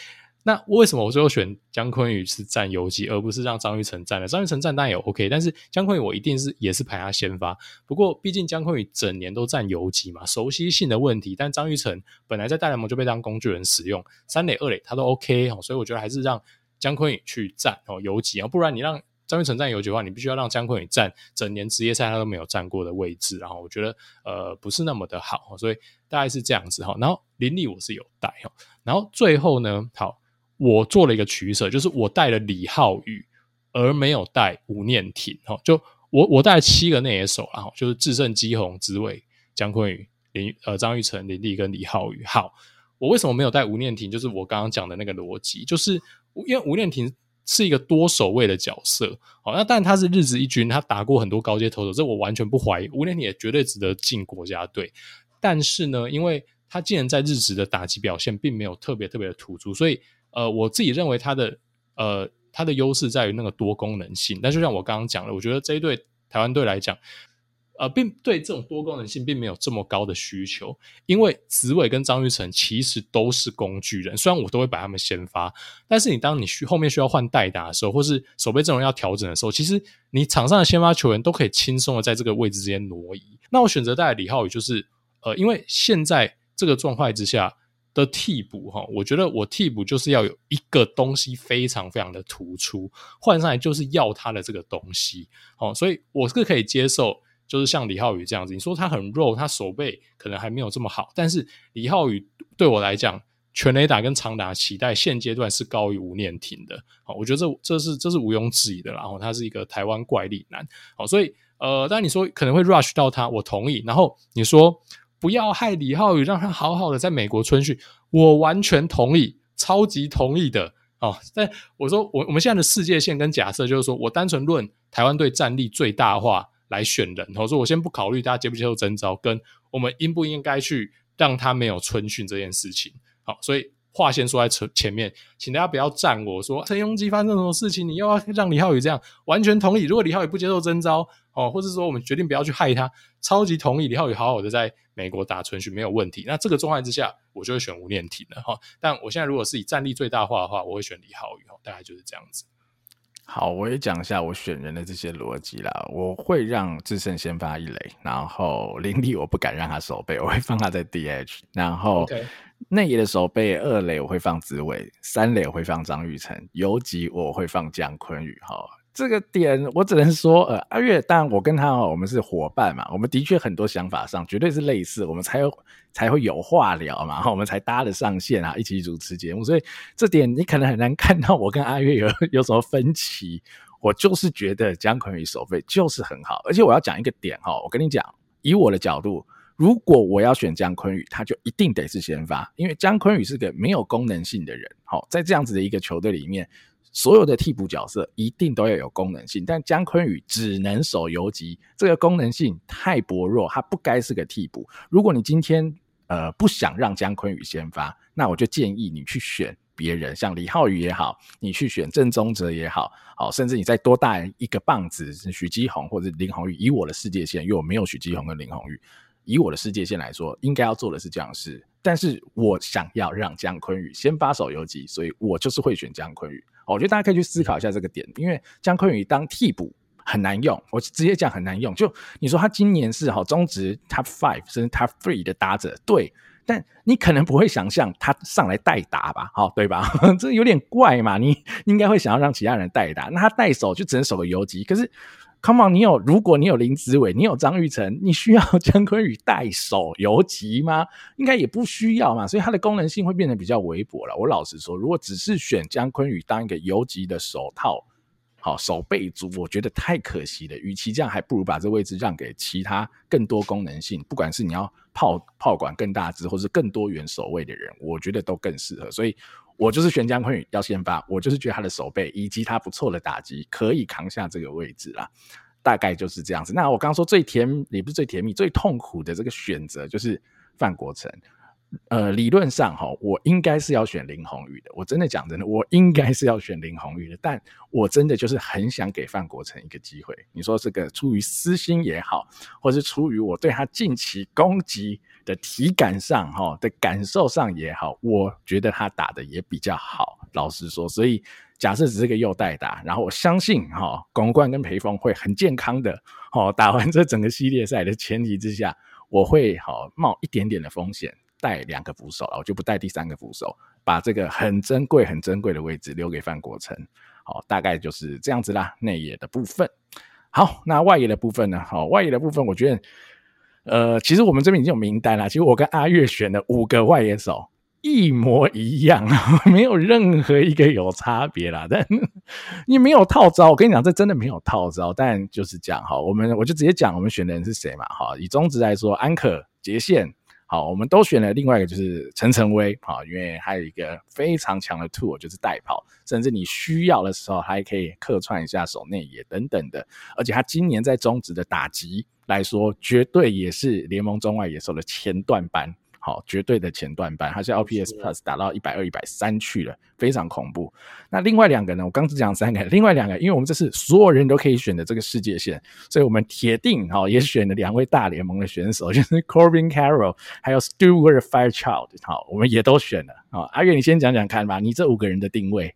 那为什么我最后选江坤宇是站游击，而不是让张玉成站呢？张玉成站当然也 OK，但是江坤宇我一定是也是排他先发。不过毕竟江坤宇整年都站游击嘛，熟悉性的问题。但张玉成本来在大联盟就被当工具人使用，三垒二垒他都 OK 哦，所以我觉得还是让江坤宇去站哦游击啊，不然你让张玉成占游击的话，你必须要让江坤宇站整年职业赛他都没有站过的位置，然后我觉得呃不是那么的好，所以大概是这样子哈。然后林立我是有带哈，然后最后呢，好。我做了一个取舍，就是我带了李浩宇，而没有带吴念庭。哈，就我我带了七个内野手，然后就是智胜、基宏、子伟、江坤宇、林呃张玉成、林立跟李浩宇。好，我为什么没有带吴念庭？就是我刚刚讲的那个逻辑，就是因为吴念庭是一个多守卫的角色。好，那但他是日职一军，他打过很多高阶投手，这我完全不怀疑。吴念你也绝对值得进国家队。但是呢，因为他既然在日职的打击表现并没有特别特别的突出，所以。呃，我自己认为他的呃，他的优势在于那个多功能性。但就像我刚刚讲的，我觉得这一队台湾队来讲，呃，并对这种多功能性并没有这么高的需求。因为子伟跟张玉成其实都是工具人，虽然我都会把他们先发，但是你当你需后面需要换代打的时候，或是守备阵容要调整的时候，其实你场上的先发球员都可以轻松的在这个位置之间挪移。那我选择带李浩宇，就是呃，因为现在这个状态之下。的替补哈，我觉得我替补就是要有一个东西非常非常的突出，换上来就是要他的这个东西，好，所以我是可以接受，就是像李浩宇这样子，你说他很肉，他手背可能还没有这么好，但是李浩宇对我来讲，全垒打跟长打期待现阶段是高于吴念庭的，好，我觉得这这是这是毋庸置疑的，然后他是一个台湾怪力男，好，所以呃，当然你说可能会 rush 到他，我同意，然后你说。不要害李浩宇，让他好好的在美国春训。我完全同意，超级同意的哦。但我说，我我们现在的世界线跟假设就是说，我单纯论台湾队战力最大化来选人。我说，我先不考虑大家接不接受征召，跟我们应不应该去让他没有春训这件事情。好，所以。话先说在前前面，请大家不要赞我说陈鏞基发生什么事情，你又要让李浩宇这样，完全同意。如果李浩宇不接受征召哦，或者说我们决定不要去害他，超级同意李浩宇好好的在美国打春训没有问题。那这个状态之下，我就会选吴念庭了哈。但我现在如果是以战力最大化的话，我会选李浩宇哈，大概就是这样子。好，我也讲一下我选人的这些逻辑啦。我会让智胜先发一垒，然后林立我不敢让他守备，我会放他在 DH，然后。内野的守备，二垒我会放紫伟，三垒我会放张玉成，游击我会放姜坤宇。哈，这个点我只能说，呃，阿月，当然我跟他哦我们是伙伴嘛，我们的确很多想法上绝对是类似，我们才有才会有话聊嘛，我们才搭得上线啊，一起主持节目，所以这点你可能很难看到我跟阿月有 有什么分歧。我就是觉得江坤宇守备就是很好，而且我要讲一个点哈，我跟你讲，以我的角度。如果我要选江坤宇，他就一定得是先发，因为江坤宇是个没有功能性的人。好，在这样子的一个球队里面，所有的替补角色一定都要有功能性，但姜坤宇只能守游击，这个功能性太薄弱，他不该是个替补。如果你今天呃不想让姜坤宇先发，那我就建议你去选别人，像李浩宇也好，你去选郑宗哲也好，好，甚至你再多带一个棒子，许基宏或者林泓育。以我的世界线，因为我没有许基宏跟林泓育。以我的世界线来说，应该要做的是这样事，但是我想要让姜坤宇先发守游击，所以我就是会选姜坤宇。我觉得大家可以去思考一下这个点，因为江坤宇当替补很难用，我直接讲很难用。就你说他今年是好中职 Top Five 甚至 Top Three 的打者，对，但你可能不会想象他上来代打吧？好，对吧？这有点怪嘛，你应该会想要让其他人代打，那他代守就只能守个游击，可是。Come on，你有，如果你有林子伟，你有张玉成，你需要 姜昆宇代手游击吗？应该也不需要嘛，所以它的功能性会变得比较微薄了。我老实说，如果只是选姜昆宇当一个游击的手套，好手背足，我觉得太可惜了。与其这样，还不如把这位置让给其他更多功能性，不管是你要炮炮管更大只，或是更多元守卫的人，我觉得都更适合。所以。我就是玄江昆宇要先发，我就是觉得他的守备以及他不错的打击可以扛下这个位置啦，大概就是这样子。那我刚说最甜也不是最甜蜜，最痛苦的这个选择就是范国成。呃，理论上哈，我应该是要选林泓育的。我真的讲真的，我应该是要选林泓育的。但我真的就是很想给范国成一个机会。你说这个出于私心也好，或是出于我对他近期攻击的体感上哈的感受上也好，我觉得他打的也比较好。老实说，所以假设只是个右代打，然后我相信哈，巩冠跟培峰会很健康的哈打完这整个系列赛的前提之下，我会好冒一点点的风险。带两个扶手了，我就不带第三个扶手，把这个很珍贵、很珍贵的位置留给范国成。好，大概就是这样子啦。内野的部分，好，那外野的部分呢？好，外野的部分，我觉得，呃，其实我们这边已经有名单了。其实我跟阿月选的五个外野手一模一样，没有任何一个有差别啦。但你没有套招，我跟你讲，这真的没有套招。但就是讲哈，我们我就直接讲我们选的人是谁嘛。哈，以中职来说，安可、杰宪。好，我们都选了另外一个，就是陈晨威，好，因为还有一个非常强的 tool，就是代跑，甚至你需要的时候还可以客串一下守内野等等的，而且他今年在中职的打击来说，绝对也是联盟中外野手的前段班。好，绝对的前段班，他是 LPS Plus 打到一百二、一百三去了，非常恐怖。那另外两个呢？我刚只讲三个，另外两个，因为我们这是所有人都可以选的这个世界线，所以我们铁定哦也选了两位大联盟的选手，就是 Corbin Carroll 还有 Stewart Fairchild。好，我们也都选了。好，阿月，你先讲讲看吧，你这五个人的定位。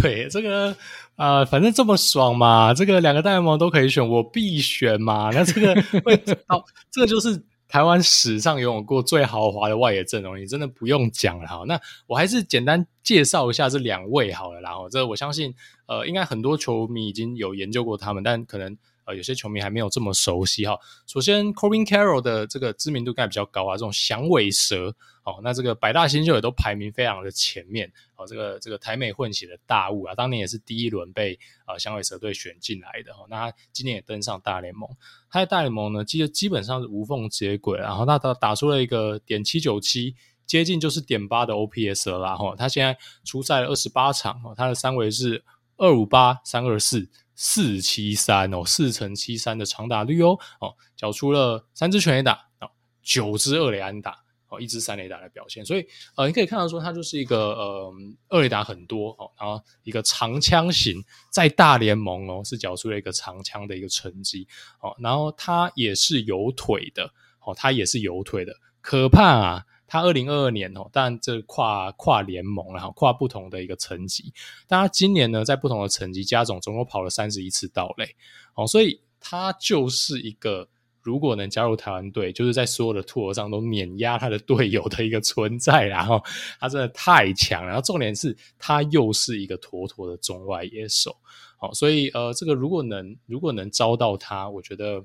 对，这个啊、呃，反正这么爽嘛，这个两个大联盟都可以选，我必选嘛。那这个会，好，这个就是。台湾史上拥有过最豪华的外野阵容，你真的不用讲了哈。那我还是简单介绍一下这两位好了，然后这我相信，呃，应该很多球迷已经有研究过他们，但可能。呃，有些球迷还没有这么熟悉哈。首先，Corbin Carroll 的这个知名度应该比较高啊，这种响尾蛇哦，那这个百大新秀也都排名非常的前面哦。这个这个台美混血的大物啊，当年也是第一轮被呃响尾蛇队选进来的哈。那他今年也登上大联盟，他在大联盟呢，基基本上是无缝接轨，然后他打打出了一个点七九七，接近就是点八的 OPS 了啦哈。他现在出赛了二十八场哦，他的三围是二五八三二四。四七三哦，四乘七三的长打率哦哦，缴出了三支全垒打哦，九支二垒安打哦，一支三垒打的表现，所以呃，你可以看到说他就是一个呃二垒打很多哦，然后一个长枪型，在大联盟哦是缴出了一个长枪的一个成绩哦，然后他也是有腿的哦，他也是有腿的，可怕啊！他二零二二年哦，但这跨跨联盟，然后跨不同的一个层级。但他今年呢，在不同的层级加总，总共跑了三十一次盗垒哦，所以他就是一个如果能加入台湾队，就是在所有的托儿上都碾压他的队友的一个存在。然后他真的太强，然后重点是他又是一个妥妥的中外野手哦，所以呃，这个如果能如果能招到他，我觉得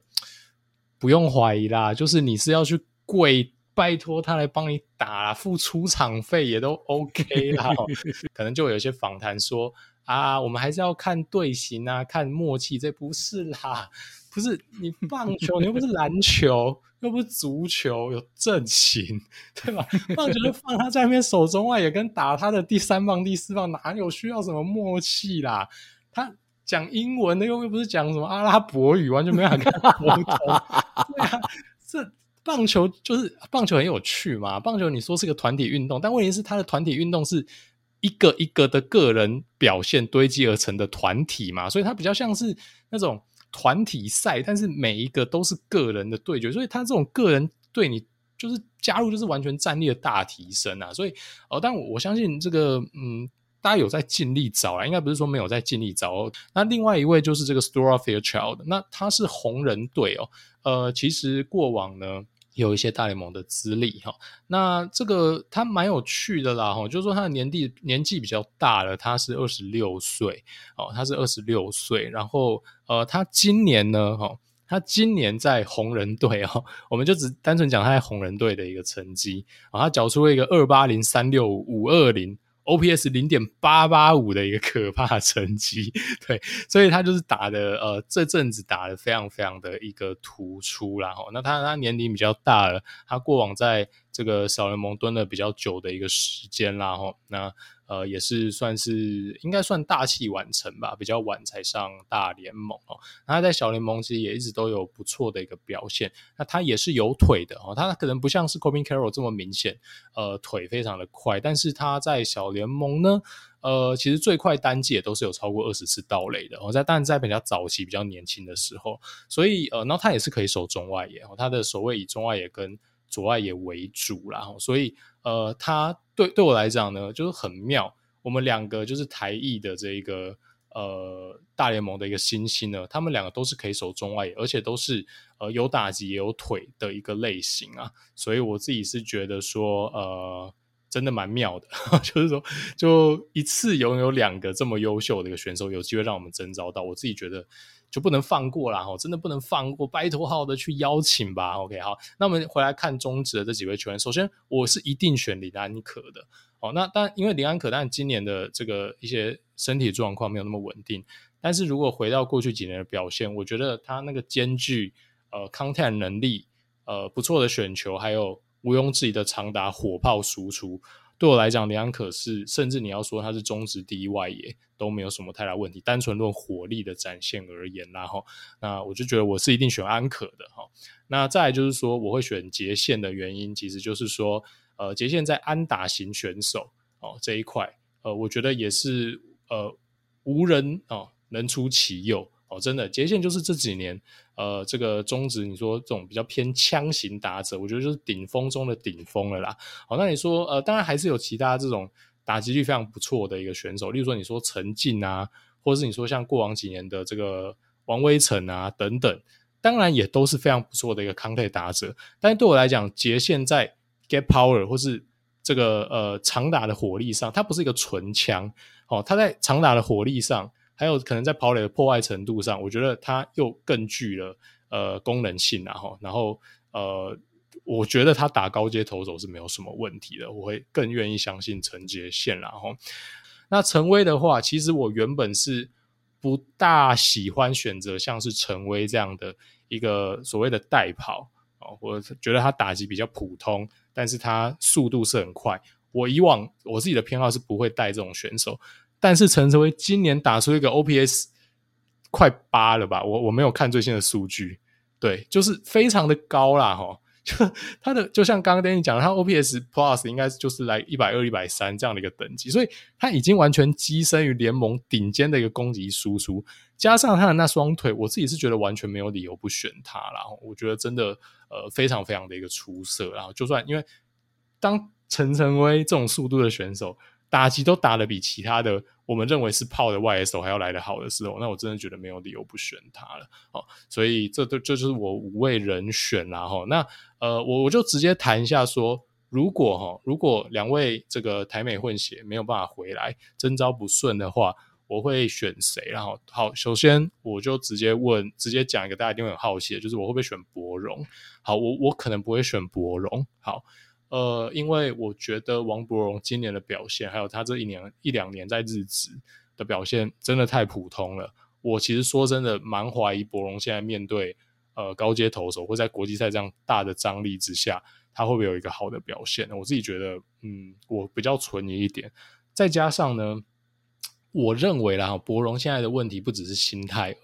不用怀疑啦，就是你是要去跪。拜托他来帮你打，付出场费也都 OK 啦。可能就有一些访谈说啊，我们还是要看队形啊，看默契，这不是啦。不是你棒球，你又不是篮球，又不是足球，有阵型，对吧？棒球就放他在那边手中外也，跟打他的第三棒、第四棒，哪有需要什么默契啦？他讲英文的又又不是讲什么阿拉伯语，完全没办法跟他沟通。对啊，这棒球就是棒球很有趣嘛。棒球你说是个团体运动，但问题是他的团体运动是一个一个的个人表现堆积而成的团体嘛，所以它比较像是那种。团体赛，但是每一个都是个人的对决，所以他这种个人对你就是加入，就是完全战力的大提升啊！所以哦，但我我相信这个嗯，大家有在尽力找啊，应该不是说没有在尽力找哦。那另外一位就是这个 Stora Fairchild，那他是红人队哦，呃，其实过往呢。有一些大联盟的资历哈，那这个他蛮有趣的啦哈，就是说他的年纪年纪比较大了，他是二十六岁哦，他是二十六岁，然后呃，他今年呢哈，他今年在红人队哦，我们就只单纯讲他在红人队的一个成绩啊，他缴出了一个二八零三六五二零。OPS 零点八八五的一个可怕成绩，对，所以他就是打的呃，这阵子打的非常非常的一个突出啦。齁，那他他年龄比较大了，他过往在这个小联盟蹲了比较久的一个时间啦，齁，那。呃，也是算是应该算大器晚成吧，比较晚才上大联盟哦。那他在小联盟其实也一直都有不错的一个表现。那他也是有腿的哦，他可能不像是 Corbin Carroll 这么明显，呃，腿非常的快。但是他在小联盟呢，呃，其实最快单季也都是有超过二十次盗垒的。哦，在但在比较早期、比较年轻的时候，所以呃，然后他也是可以守中外野哦，他的守卫以中外野跟左外野为主啦。所以呃，他。对，对我来讲呢，就是很妙。我们两个就是台裔的这一个呃大联盟的一个新星呢，他们两个都是可以守中外野，而且都是呃有打击也有腿的一个类型啊。所以我自己是觉得说，呃，真的蛮妙的，就是说，就一次拥有两个这么优秀的一个选手，有机会让我们征召到，我自己觉得。就不能放过啦，真的不能放过，拜托好的去邀请吧。OK，好，那我们回来看中职的这几位球员。首先，我是一定选林安可的。哦，那当然，因为林安可，但今年的这个一些身体状况没有那么稳定。但是如果回到过去几年的表现，我觉得他那个兼具呃 contact 能力，呃不错的选球，还有毋庸置疑的长达火炮输出。对我来讲，林安可是，甚至你要说他是中职第一外野都没有什么太大问题。单纯论火力的展现而言，然后那我就觉得我是一定选安可的哈。那再来就是说，我会选杰宪的原因，其实就是说，呃，杰宪在安打型选手哦这一块，呃，我觉得也是呃无人哦能出其右。哦，真的，杰宪就是这几年，呃，这个中职，你说这种比较偏枪型打者，我觉得就是顶峰中的顶峰了啦。好，那你说，呃，当然还是有其他这种打击率非常不错的一个选手，例如说你说陈进啊，或者是你说像过往几年的这个王威成啊等等，当然也都是非常不错的一个康泰打者。但是对我来讲，杰宪在 get power 或是这个呃长打的火力上，它不是一个纯枪，哦，它在长打的火力上。还有可能在跑垒的破坏程度上，我觉得他又更具了呃功能性，然后然后呃，我觉得他打高阶投手是没有什么问题的，我会更愿意相信陈杰宪。然后那陈威的话，其实我原本是不大喜欢选择像是陈威这样的一个所谓的代跑哦，我觉得他打击比较普通，但是他速度是很快。我以往我自己的偏好是不会带这种选手。但是陈晨威今年打出一个 OPS 快八了吧？我我没有看最新的数据，对，就是非常的高啦哈。就他的就像刚刚 Danny 讲的，他 OPS Plus 应该就是来一百二、一百三这样的一个等级，所以他已经完全跻身于联盟顶尖的一个攻击输出，加上他的那双腿，我自己是觉得完全没有理由不选他啦。我觉得真的呃非常非常的一个出色。然后就算因为当陈晨威这种速度的选手。打击都打得比其他的我们认为是炮的外野手还要来得好的时候，那我真的觉得没有理由不选他了。哦，所以这都这就是我五位人选啦。哈，那呃，我我就直接谈一下说，如果哈，如果两位这个台美混血没有办法回来，征召不顺的话，我会选谁？然后好，首先我就直接问，直接讲一个大家一定会很好奇的，就是我会不会选柏融？好，我我可能不会选柏融。好。呃，因为我觉得王柏荣今年的表现，还有他这一年一两年在日职的表现，真的太普通了。我其实说真的蛮怀疑博龙现在面对呃高阶投手或在国际赛这样大的张力之下，他会不会有一个好的表现？我自己觉得，嗯，我比较存疑一点。再加上呢，我认为啦，博龙现在的问题不只是心态。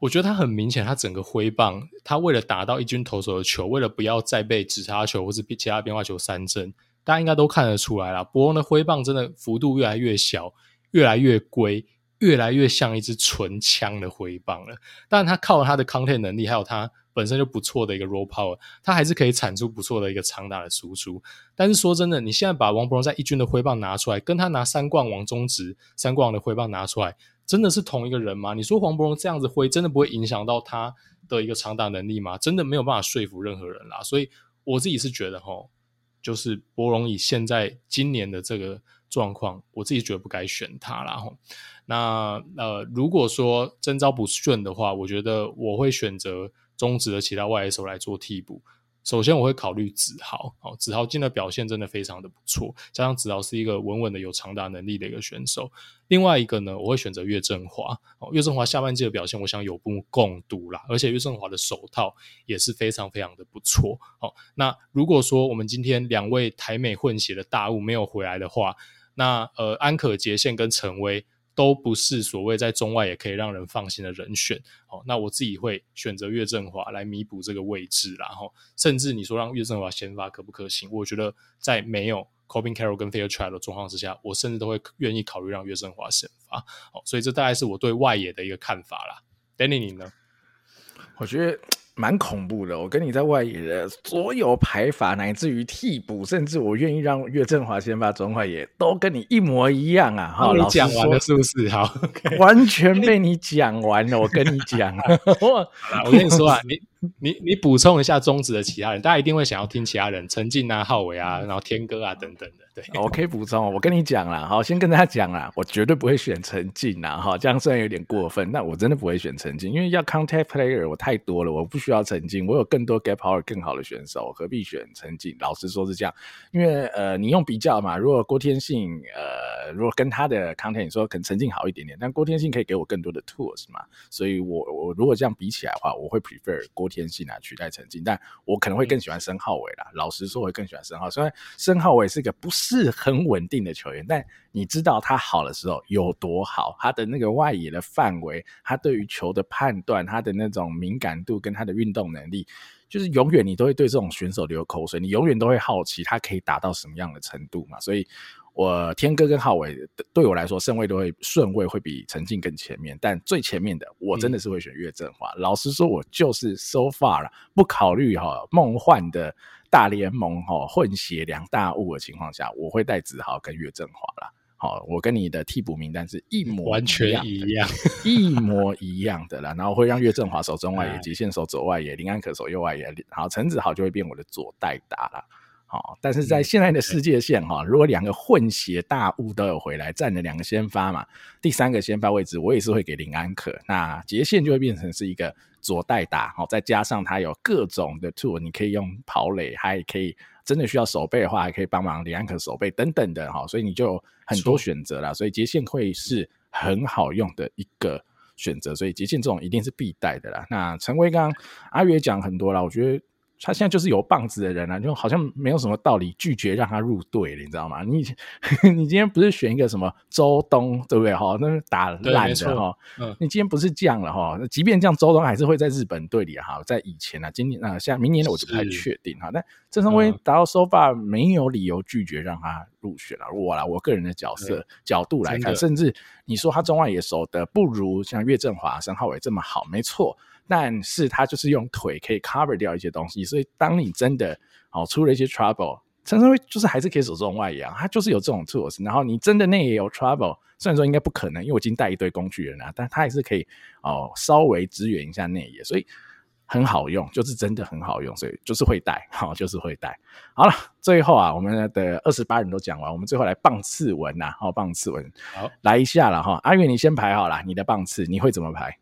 我觉得他很明显，他整个挥棒，他为了打到一军投手的球，为了不要再被指叉球或是其他变化球三振，大家应该都看得出来啦。博龙的挥棒真的幅度越来越小，越来越龟，越来越像一支纯枪的挥棒了。但他靠他的控制能力，还有他本身就不错的一个 roll power，他还是可以产出不错的一个长打的输出。但是说真的，你现在把王柏融在一军的挥棒拿出来，跟他拿三冠王中职三冠王的挥棒拿出来。真的是同一个人吗？你说黄博荣这样子挥，真的不会影响到他的一个长打能力吗？真的没有办法说服任何人啦。所以我自己是觉得，齁，就是博荣以现在今年的这个状况，我自己觉得不该选他啦。齁，那呃，如果说征召不顺的话，我觉得我会选择中职的其他外野手来做替补。首先我会考虑子豪，哦，子豪今天的表现真的非常的不错，加上子豪是一个稳稳的有长达能力的一个选手。另外一个呢，我会选择岳振华，哦，岳振华下半季的表现，我想有目共睹啦，而且岳振华的手套也是非常非常的不错。哦，那如果说我们今天两位台美混血的大物没有回来的话，那呃安可杰宪跟陈威。都不是所谓在中外也可以让人放心的人选，哦，那我自己会选择岳振华来弥补这个位置，然后甚至你说让岳振华先发可不可行？我觉得在没有 Corbin Carroll 跟 Fairchild 的状况之下，我甚至都会愿意考虑让岳振华先发，哦，所以这大概是我对外野的一个看法啦。Danny 你呢？我觉得。蛮恐怖的，我跟你在外野的所有排法，乃至于替补，甚至我愿意让岳振华先发中外野，都跟你一模一样啊！哈，你讲完了是不是？好，完全被 你讲完了。我跟你讲，我跟你说啊，你。你你补充一下中职的其他人，大家一定会想要听其他人，陈静啊、浩伟啊，然后天哥啊等等的。对，我可以补充，我跟你讲啦，好，先跟大家讲啦，我绝对不会选陈静啦，哈，这样虽然有点过分，但我真的不会选陈静，因为要 contact player 我太多了，我不需要陈静，我有更多 gap power 更好的选手，我何必选陈静？老实说是这样，因为呃，你用比较嘛，如果郭天信呃，如果跟他的 contact 你说可能陈静好一点点，但郭天信可以给我更多的 tools 嘛，所以我我如果这样比起来的话，我会 prefer 郭。天性来取代陈进，但我可能会更喜欢申浩伟啦。老实说，我会更喜欢申浩。虽然申浩伟是个不是很稳定的球员，但你知道他好的时候有多好。他的那个外野的范围，他对于球的判断，他的那种敏感度跟他的运动能力，就是永远你都会对这种选手流口水。你永远都会好奇他可以达到什么样的程度嘛？所以。我天哥跟浩伟对我来说顺位都会顺位会比陈静更前面，但最前面的我真的是会选岳振华。嗯、老实说，我就是 so far 了，不考虑哈梦幻的大联盟哈混血两大物的情况下，我会带子豪跟岳振华了。好，我跟你的替补名单是一模一样，完全一样，一模一样的啦。然后会让岳振华守中外野，极限守左外野，林安可守右外野，然后陈子豪就会变我的左代打了。好，但是在现在的世界线哈，如果两个混血大物都有回来，占了两个先发嘛，第三个先发位置我也是会给林安可，那杰线就会变成是一个左代打，好，再加上他有各种的 tool，你可以用跑垒，还可以真的需要守备的话，还可以帮忙林安可守备等等的哈，所以你就有很多选择了，所以杰线会是很好用的一个选择，所以杰宪这种一定是必带的啦。那陈威刚阿月讲很多了，我觉得。他现在就是有棒子的人啊，就好像没有什么道理拒绝让他入队了，你知道吗？你 你今天不是选一个什么周东，对不对？哈，那是打烂的哈。嗯，你今天不是降了哈？那即便这样，周东还是会在日本队里哈。在以前啊，今年啊，像明年的我就不太确定哈。但郑成威达到 so far 没有理由拒绝让他入选了。我啦，我个人的角色角度来看，甚至你说他中外野守的不如像岳振华、申浩伟这么好，没错。但是他就是用腿可以 cover 掉一些东西，所以当你真的哦出了一些 trouble，陈昇辉就是还是可以走这种外野，他就是有这种 tools。然后你真的内野有 trouble，虽然说应该不可能，因为我已经带一堆工具人了，但他还是可以哦稍微支援一下内野，所以很好用，就是真的很好用，所以就是会带，好、哦、就是会带。好了，最后啊，我们的二十八人都讲完，我们最后来棒次文呐，好棒次文，好来一下了哈，阿月你先排好了，你的棒次你会怎么排？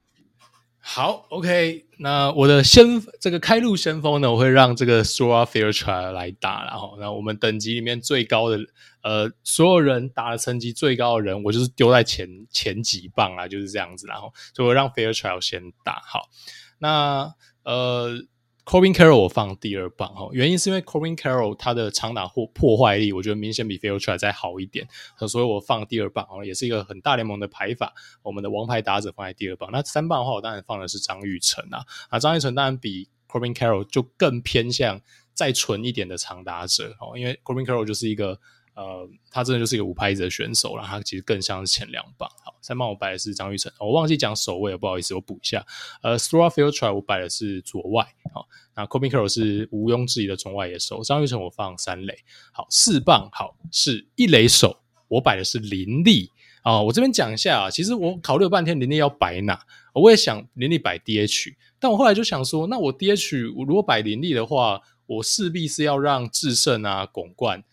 好，OK，那我的先这个开路先锋呢，我会让这个 Sora Fairchild 来打，然后那我们等级里面最高的，呃，所有人打的成绩最高的人，我就是丢在前前几棒啊，就是这样子，然后所以我让 Fairchild 先打。好，那呃。Corbin Carroll 我放第二棒哈，原因是因为 Corbin Carroll 他的长打或破坏力，我觉得明显比 Fairchild 再好一点，所以我放第二棒哦，也是一个很大联盟的排法。我们的王牌打者放在第二棒，那三棒的话，我当然放的是张玉成啊，啊，张玉成当然比 Corbin Carroll 就更偏向再纯一点的长打者哦，因为 Corbin Carroll 就是一个。呃，他真的就是一个五拍子的选手，然后他其实更像是前两棒。好，三棒我摆的是张玉成，我忘记讲守卫了，不好意思，我补一下。呃，Sora Fairchild 我摆的是左外，好，那 Corbin Carroll 是毋庸置疑的中外野手，张玉成我放三垒。好，四棒好是一垒手，我摆的是林立啊。我这边讲一下啊，其实我考虑了半天，林立要摆哪？我也想林立摆 DH，但我后来就想说，那我 DH 我如果摆林立的话，我势必是要让智胜啊、巩冠。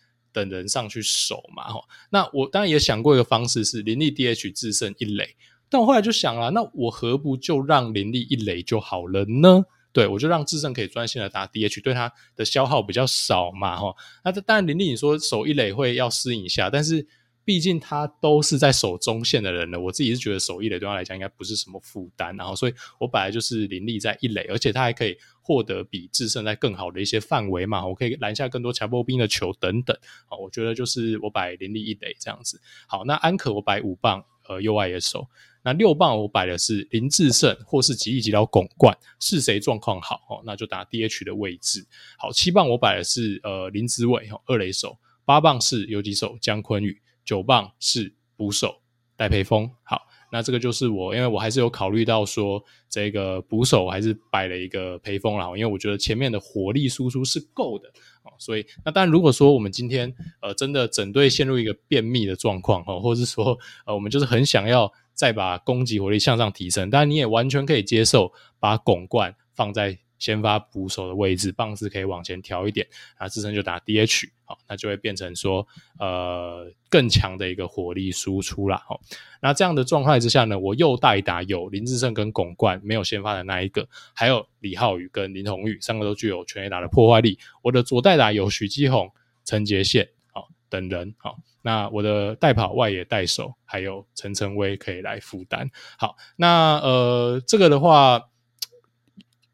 等人上去守嘛，哈，那我当然也想过一个方式是林立 DH 自胜一垒，但我后来就想了，那我何不就让林立一垒就好了呢？对，我就让智胜可以专心的打 DH，对他的消耗比较少嘛，哈。那当然林立你说守一垒会要适应一下，但是。毕竟他都是在守中线的人了，我自己是觉得守一垒对他来讲应该不是什么负担，然后所以我本来就是林立在一垒，而且他还可以获得比智胜在更好的一些范围嘛，我可以拦下更多强迫兵的球等等，好，我觉得就是我摆林立一垒这样子。好，那安可我摆五棒，呃，右外野手，那六棒我摆的是林智胜或是吉力吉捞巩冠，是谁状况好哦，那就打 DH 的位置。好，七棒我摆的是呃林子伟哦，二垒手，八棒是游击手姜坤宇。九棒是捕手戴培峰，好，那这个就是我，因为我还是有考虑到说这个捕手还是摆了一个陪风啦，因为我觉得前面的火力输出是够的，所以那但如果说我们今天呃真的整队陷入一个便秘的状况哦，或者是说呃我们就是很想要再把攻击火力向上提升，但你也完全可以接受把拱冠放在。先发捕手的位置，棒子可以往前调一点，那自身就打 DH，好，那就会变成说，呃，更强的一个火力输出啦。好，那这样的状态之下呢，我右代打有林志胜跟巩冠，没有先发的那一个，还有李浩宇跟林泓育，三个都具有全垒打的破坏力。我的左代打有许基宏、陈杰宪，好，等人，好，那我的代跑外野代手还有陈晨威可以来负担。好，那呃，这个的话。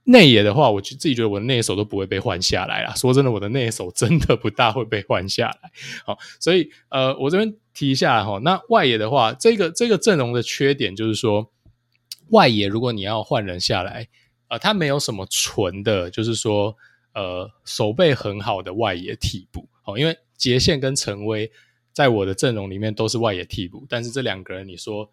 内野的话，我自己觉得我的内野手都不会被换下来啦。说真的，我的内野手真的不大会被换下来。好，所以呃，我这边提一下哈。那外野的话，这个这个阵容的缺点就是说，外野如果你要换人下来，呃，他没有什么纯的，就是说呃，守备很好的外野替补。好，因为杰宪跟陈威在我的阵容里面都是外野替补，但是这两个人你说。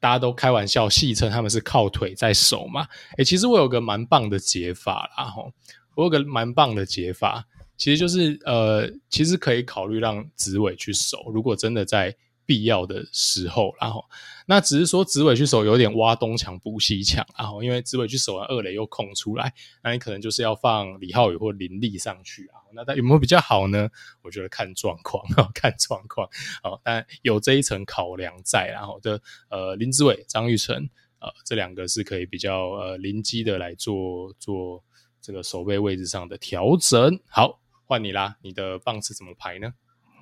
大家都开玩笑戏称他们是靠腿在守嘛？诶，其实我有个蛮棒的解法啦，吼，我有个蛮棒的解法，其实就是呃，其实可以考虑让子伟去守，如果真的在。必要的时候，然后那只是说子伟去守有点挖东墙补西墙，然后因为子伟去守完二垒又空出来，那你可能就是要放李浩宇或林立上去啊。那它有没有比较好呢？我觉得看状况，看状况。好，但有这一层考量在，然后的呃林志伟、张玉成，呃这两个是可以比较呃临机的来做做这个守备位置上的调整。好，换你啦，你的棒次怎么排呢？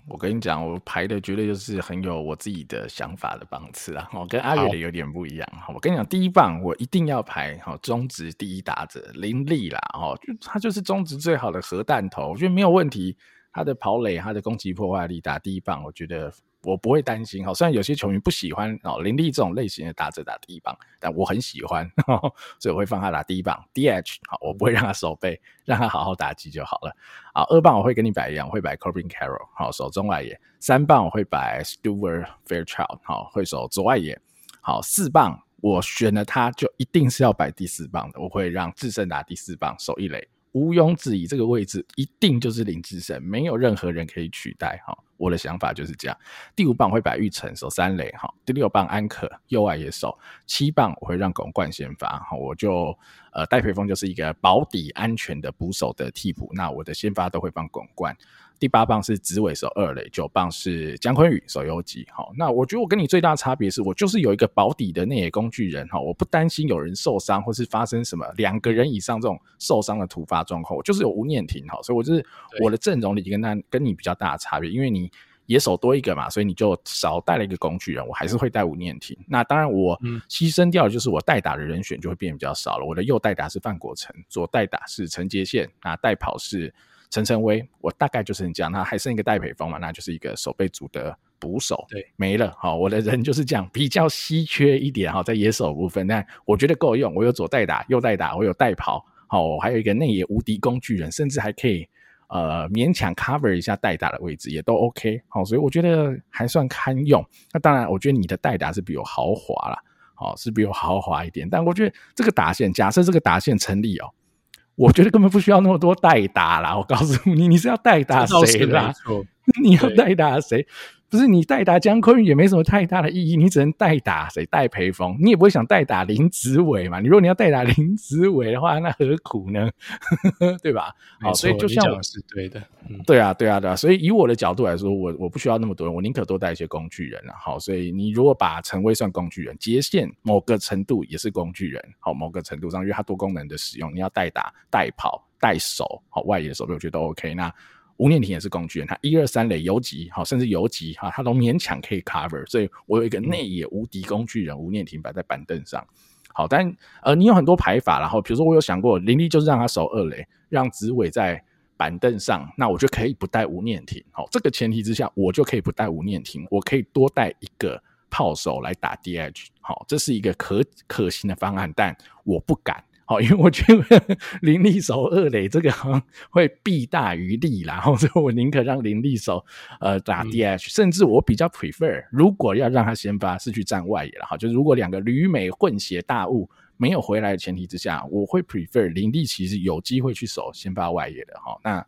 我跟你讲，我排的绝对就是很有我自己的想法的棒次啊！我跟阿月的有点不一样。我跟你讲，第一棒我一定要排哈中职第一打者林立啦！哦，就他就是中职最好的核弹头，我觉得没有问题。他的跑垒，他的攻击破坏力，打第一棒，我觉得。我不会担心，哈，虽然有些球迷不喜欢哦林立这种类型的打者打第一棒，但我很喜欢，呵呵所以我会放他打第一棒 DH，好，我不会让他守备，让他好好打击就好了。好，二棒我会跟你摆一样，我会摆 Corbin Carroll，好，守中外野。三棒我会摆 Stuart Fairchild，好，会守左外野。好，四棒我选了他，就一定是要摆第四棒的，我会让智胜打第四棒，守一垒，毋庸置疑，这个位置一定就是林智胜，没有任何人可以取代，哈。我的想法就是这样。第五棒会把玉成守三垒哈，第六棒安可右外野守，七棒我会让巩冠先发哈，我就呃戴培峰就是一个保底安全的捕手的替补，那我的先发都会放巩冠。第八棒是紫伟守二垒，九棒是姜坤宇守游击。好，那我觉得我跟你最大的差别是我就是有一个保底的内野工具人哈，我不担心有人受伤或是发生什么两个人以上这种受伤的突发状况，我就是有吴念庭哈，所以我就是我的阵容里跟他跟你比较大的差别，因为你野手多一个嘛，所以你就少带了一个工具人，我还是会带吴念庭。那当然我牺牲掉的就是我代打的人选就会变比较少了，我的右代打是范国成，左代打是陈杰宪，那代跑是。陈晨威，我大概就是这样，他还剩一个戴培峰嘛，那就是一个守备组的捕手，对，没了。好，我的人就是这样，比较稀缺一点哈，在野手部分，但我觉得够用。我有左代打，右代打，我有代跑，好，我还有一个内野无敌工具人，甚至还可以呃勉强 cover 一下代打的位置，也都 OK。好，所以我觉得还算堪用。那当然，我觉得你的代打是比我豪华啦，好，是比我豪华一点。但我觉得这个打线，假设这个打线成立哦。我觉得根本不需要那么多代打啦，我告诉你，你是要代打谁啦？你要代打谁？不是你代打江坤宇也没什么太大的意义，你只能代打谁？戴培峰，你也不会想代打林子伟嘛？你如果你要代打林子伟的话，那何苦呢？对吧？好，所以就像我是对的，嗯，对啊，对啊，对啊。所以以我的角度来说，我我不需要那么多人，我宁可多带一些工具人了。好，所以你如果把陈威算工具人，杰线某个程度也是工具人。好，某个程度上，因为它多功能的使用，你要代打、代跑、代守，好，外野的守备我觉得都 OK。那吴念庭也是工具人，他一二三垒游击，好，甚至游击哈，他都勉强可以 cover，所以我有一个内野无敌工具人吴念庭摆在板凳上，好，但呃，你有很多排法，然后比如说我有想过林立就是让他守二垒，让紫伟在板凳上，那我就可以不带吴念庭，好，这个前提之下，我就可以不带吴念庭，我可以多带一个炮手来打 DH，好，这是一个可可行的方案，但我不敢。好，因为我觉得林立守二垒这个好像会弊大于利啦，然 后所以我宁可让林立守呃打 DH，嗯，甚至我比较 prefer，如果要让他先发是去站外野了哈，就是如果两个旅美混血大物没有回来的前提之下，我会 prefer 林立其实有机会去守先发外野的哈。那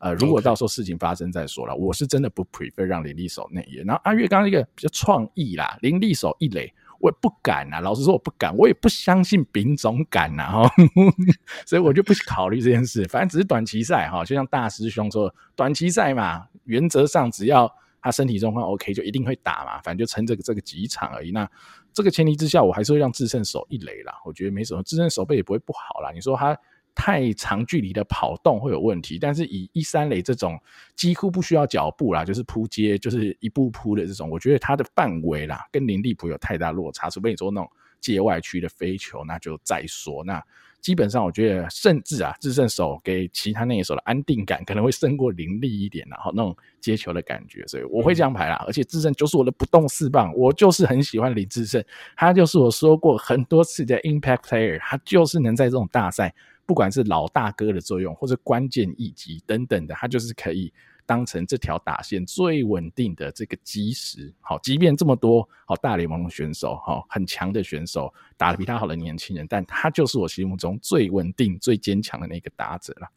呃，如果到时候事情发生再说了，我是真的不 prefer 让林立守内野。然后阿月刚刚一个比较创意啦，林立守一垒。我不敢啊，老实说我不敢，我也不相信丙总敢呐哈，所以我就不考虑这件事。反正只是短期赛哈，就像大师兄说，短期赛嘛，原则上只要他身体状况 OK，就一定会打嘛，反正就撑这个这个几场而已。那这个前提之下，我还是会让智胜守一垒啦，我觉得没什么，智胜守备也不会不好啦。你说他。太长距离的跑动会有问题，但是以一三垒这种几乎不需要脚步啦，就是扑接，就是一步扑的这种，我觉得它的范围啦，跟林立普有太大落差。除非你说那种界外区的飞球，那就再说。那基本上我觉得，甚至啊，智胜手给其他那一手的安定感可能会胜过林立一点，然后那种接球的感觉，所以我会这样排啦。而且智胜就是我的不动四棒，我就是很喜欢林智胜，他就是我说过很多次的 impact player，他就是能在这种大赛。不管是老大哥的作用，或者关键一击等等的，他就是可以当成这条打线最稳定的这个基石。好，即便这么多好大联盟的选手，好很强的选手，打得比他好的年轻人，但他就是我心目中最稳定、最坚强的那个打者了。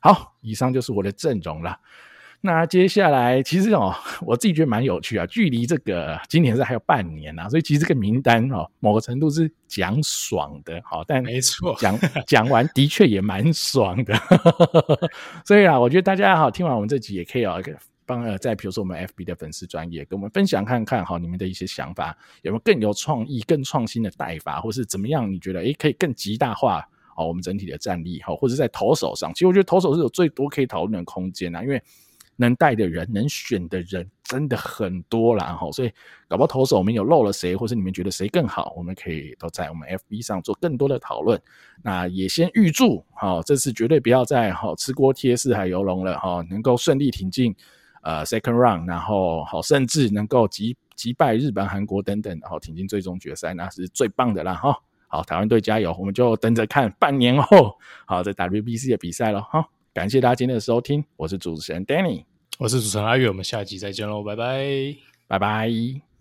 好，以上就是我的阵容了。那接下来其实哦，我自己觉得蛮有趣啊。距离这个今年是还有半年啊，所以其实这个名单哦，某个程度是讲爽的，好，但没错，讲 讲完的确也蛮爽的。所以啊，我觉得大家好，听完我们这集也可以哦，帮呃，在比如说我们 FB 的粉丝专业跟我们分享看看，哈，你们的一些想法有没有更有创意、更创新的带法，或是怎么样？你觉得诶可以更极大化哦，我们整体的战力哈，或者在投手上，其实我觉得投手是有最多可以讨论的空间啊，因为。能带的人，能选的人真的很多啦。哈，所以搞不好投手我们有漏了谁，或是你们觉得谁更好，我们可以都在我们 FB 上做更多的讨论。那也先预祝，哈，这次绝对不要再哈吃锅贴四海游龙了，哈，能够顺利挺进呃 second round，然后好甚至能够击击败日本、韩国等等，然后挺进最终决赛，那是最棒的啦，哈。好，台湾队加油，我们就等着看半年后好在 WBC 的比赛了，哈。感谢大家今天的收听，我是主持人 Danny，我是主持人阿月，我们下集再见喽，拜拜，拜拜。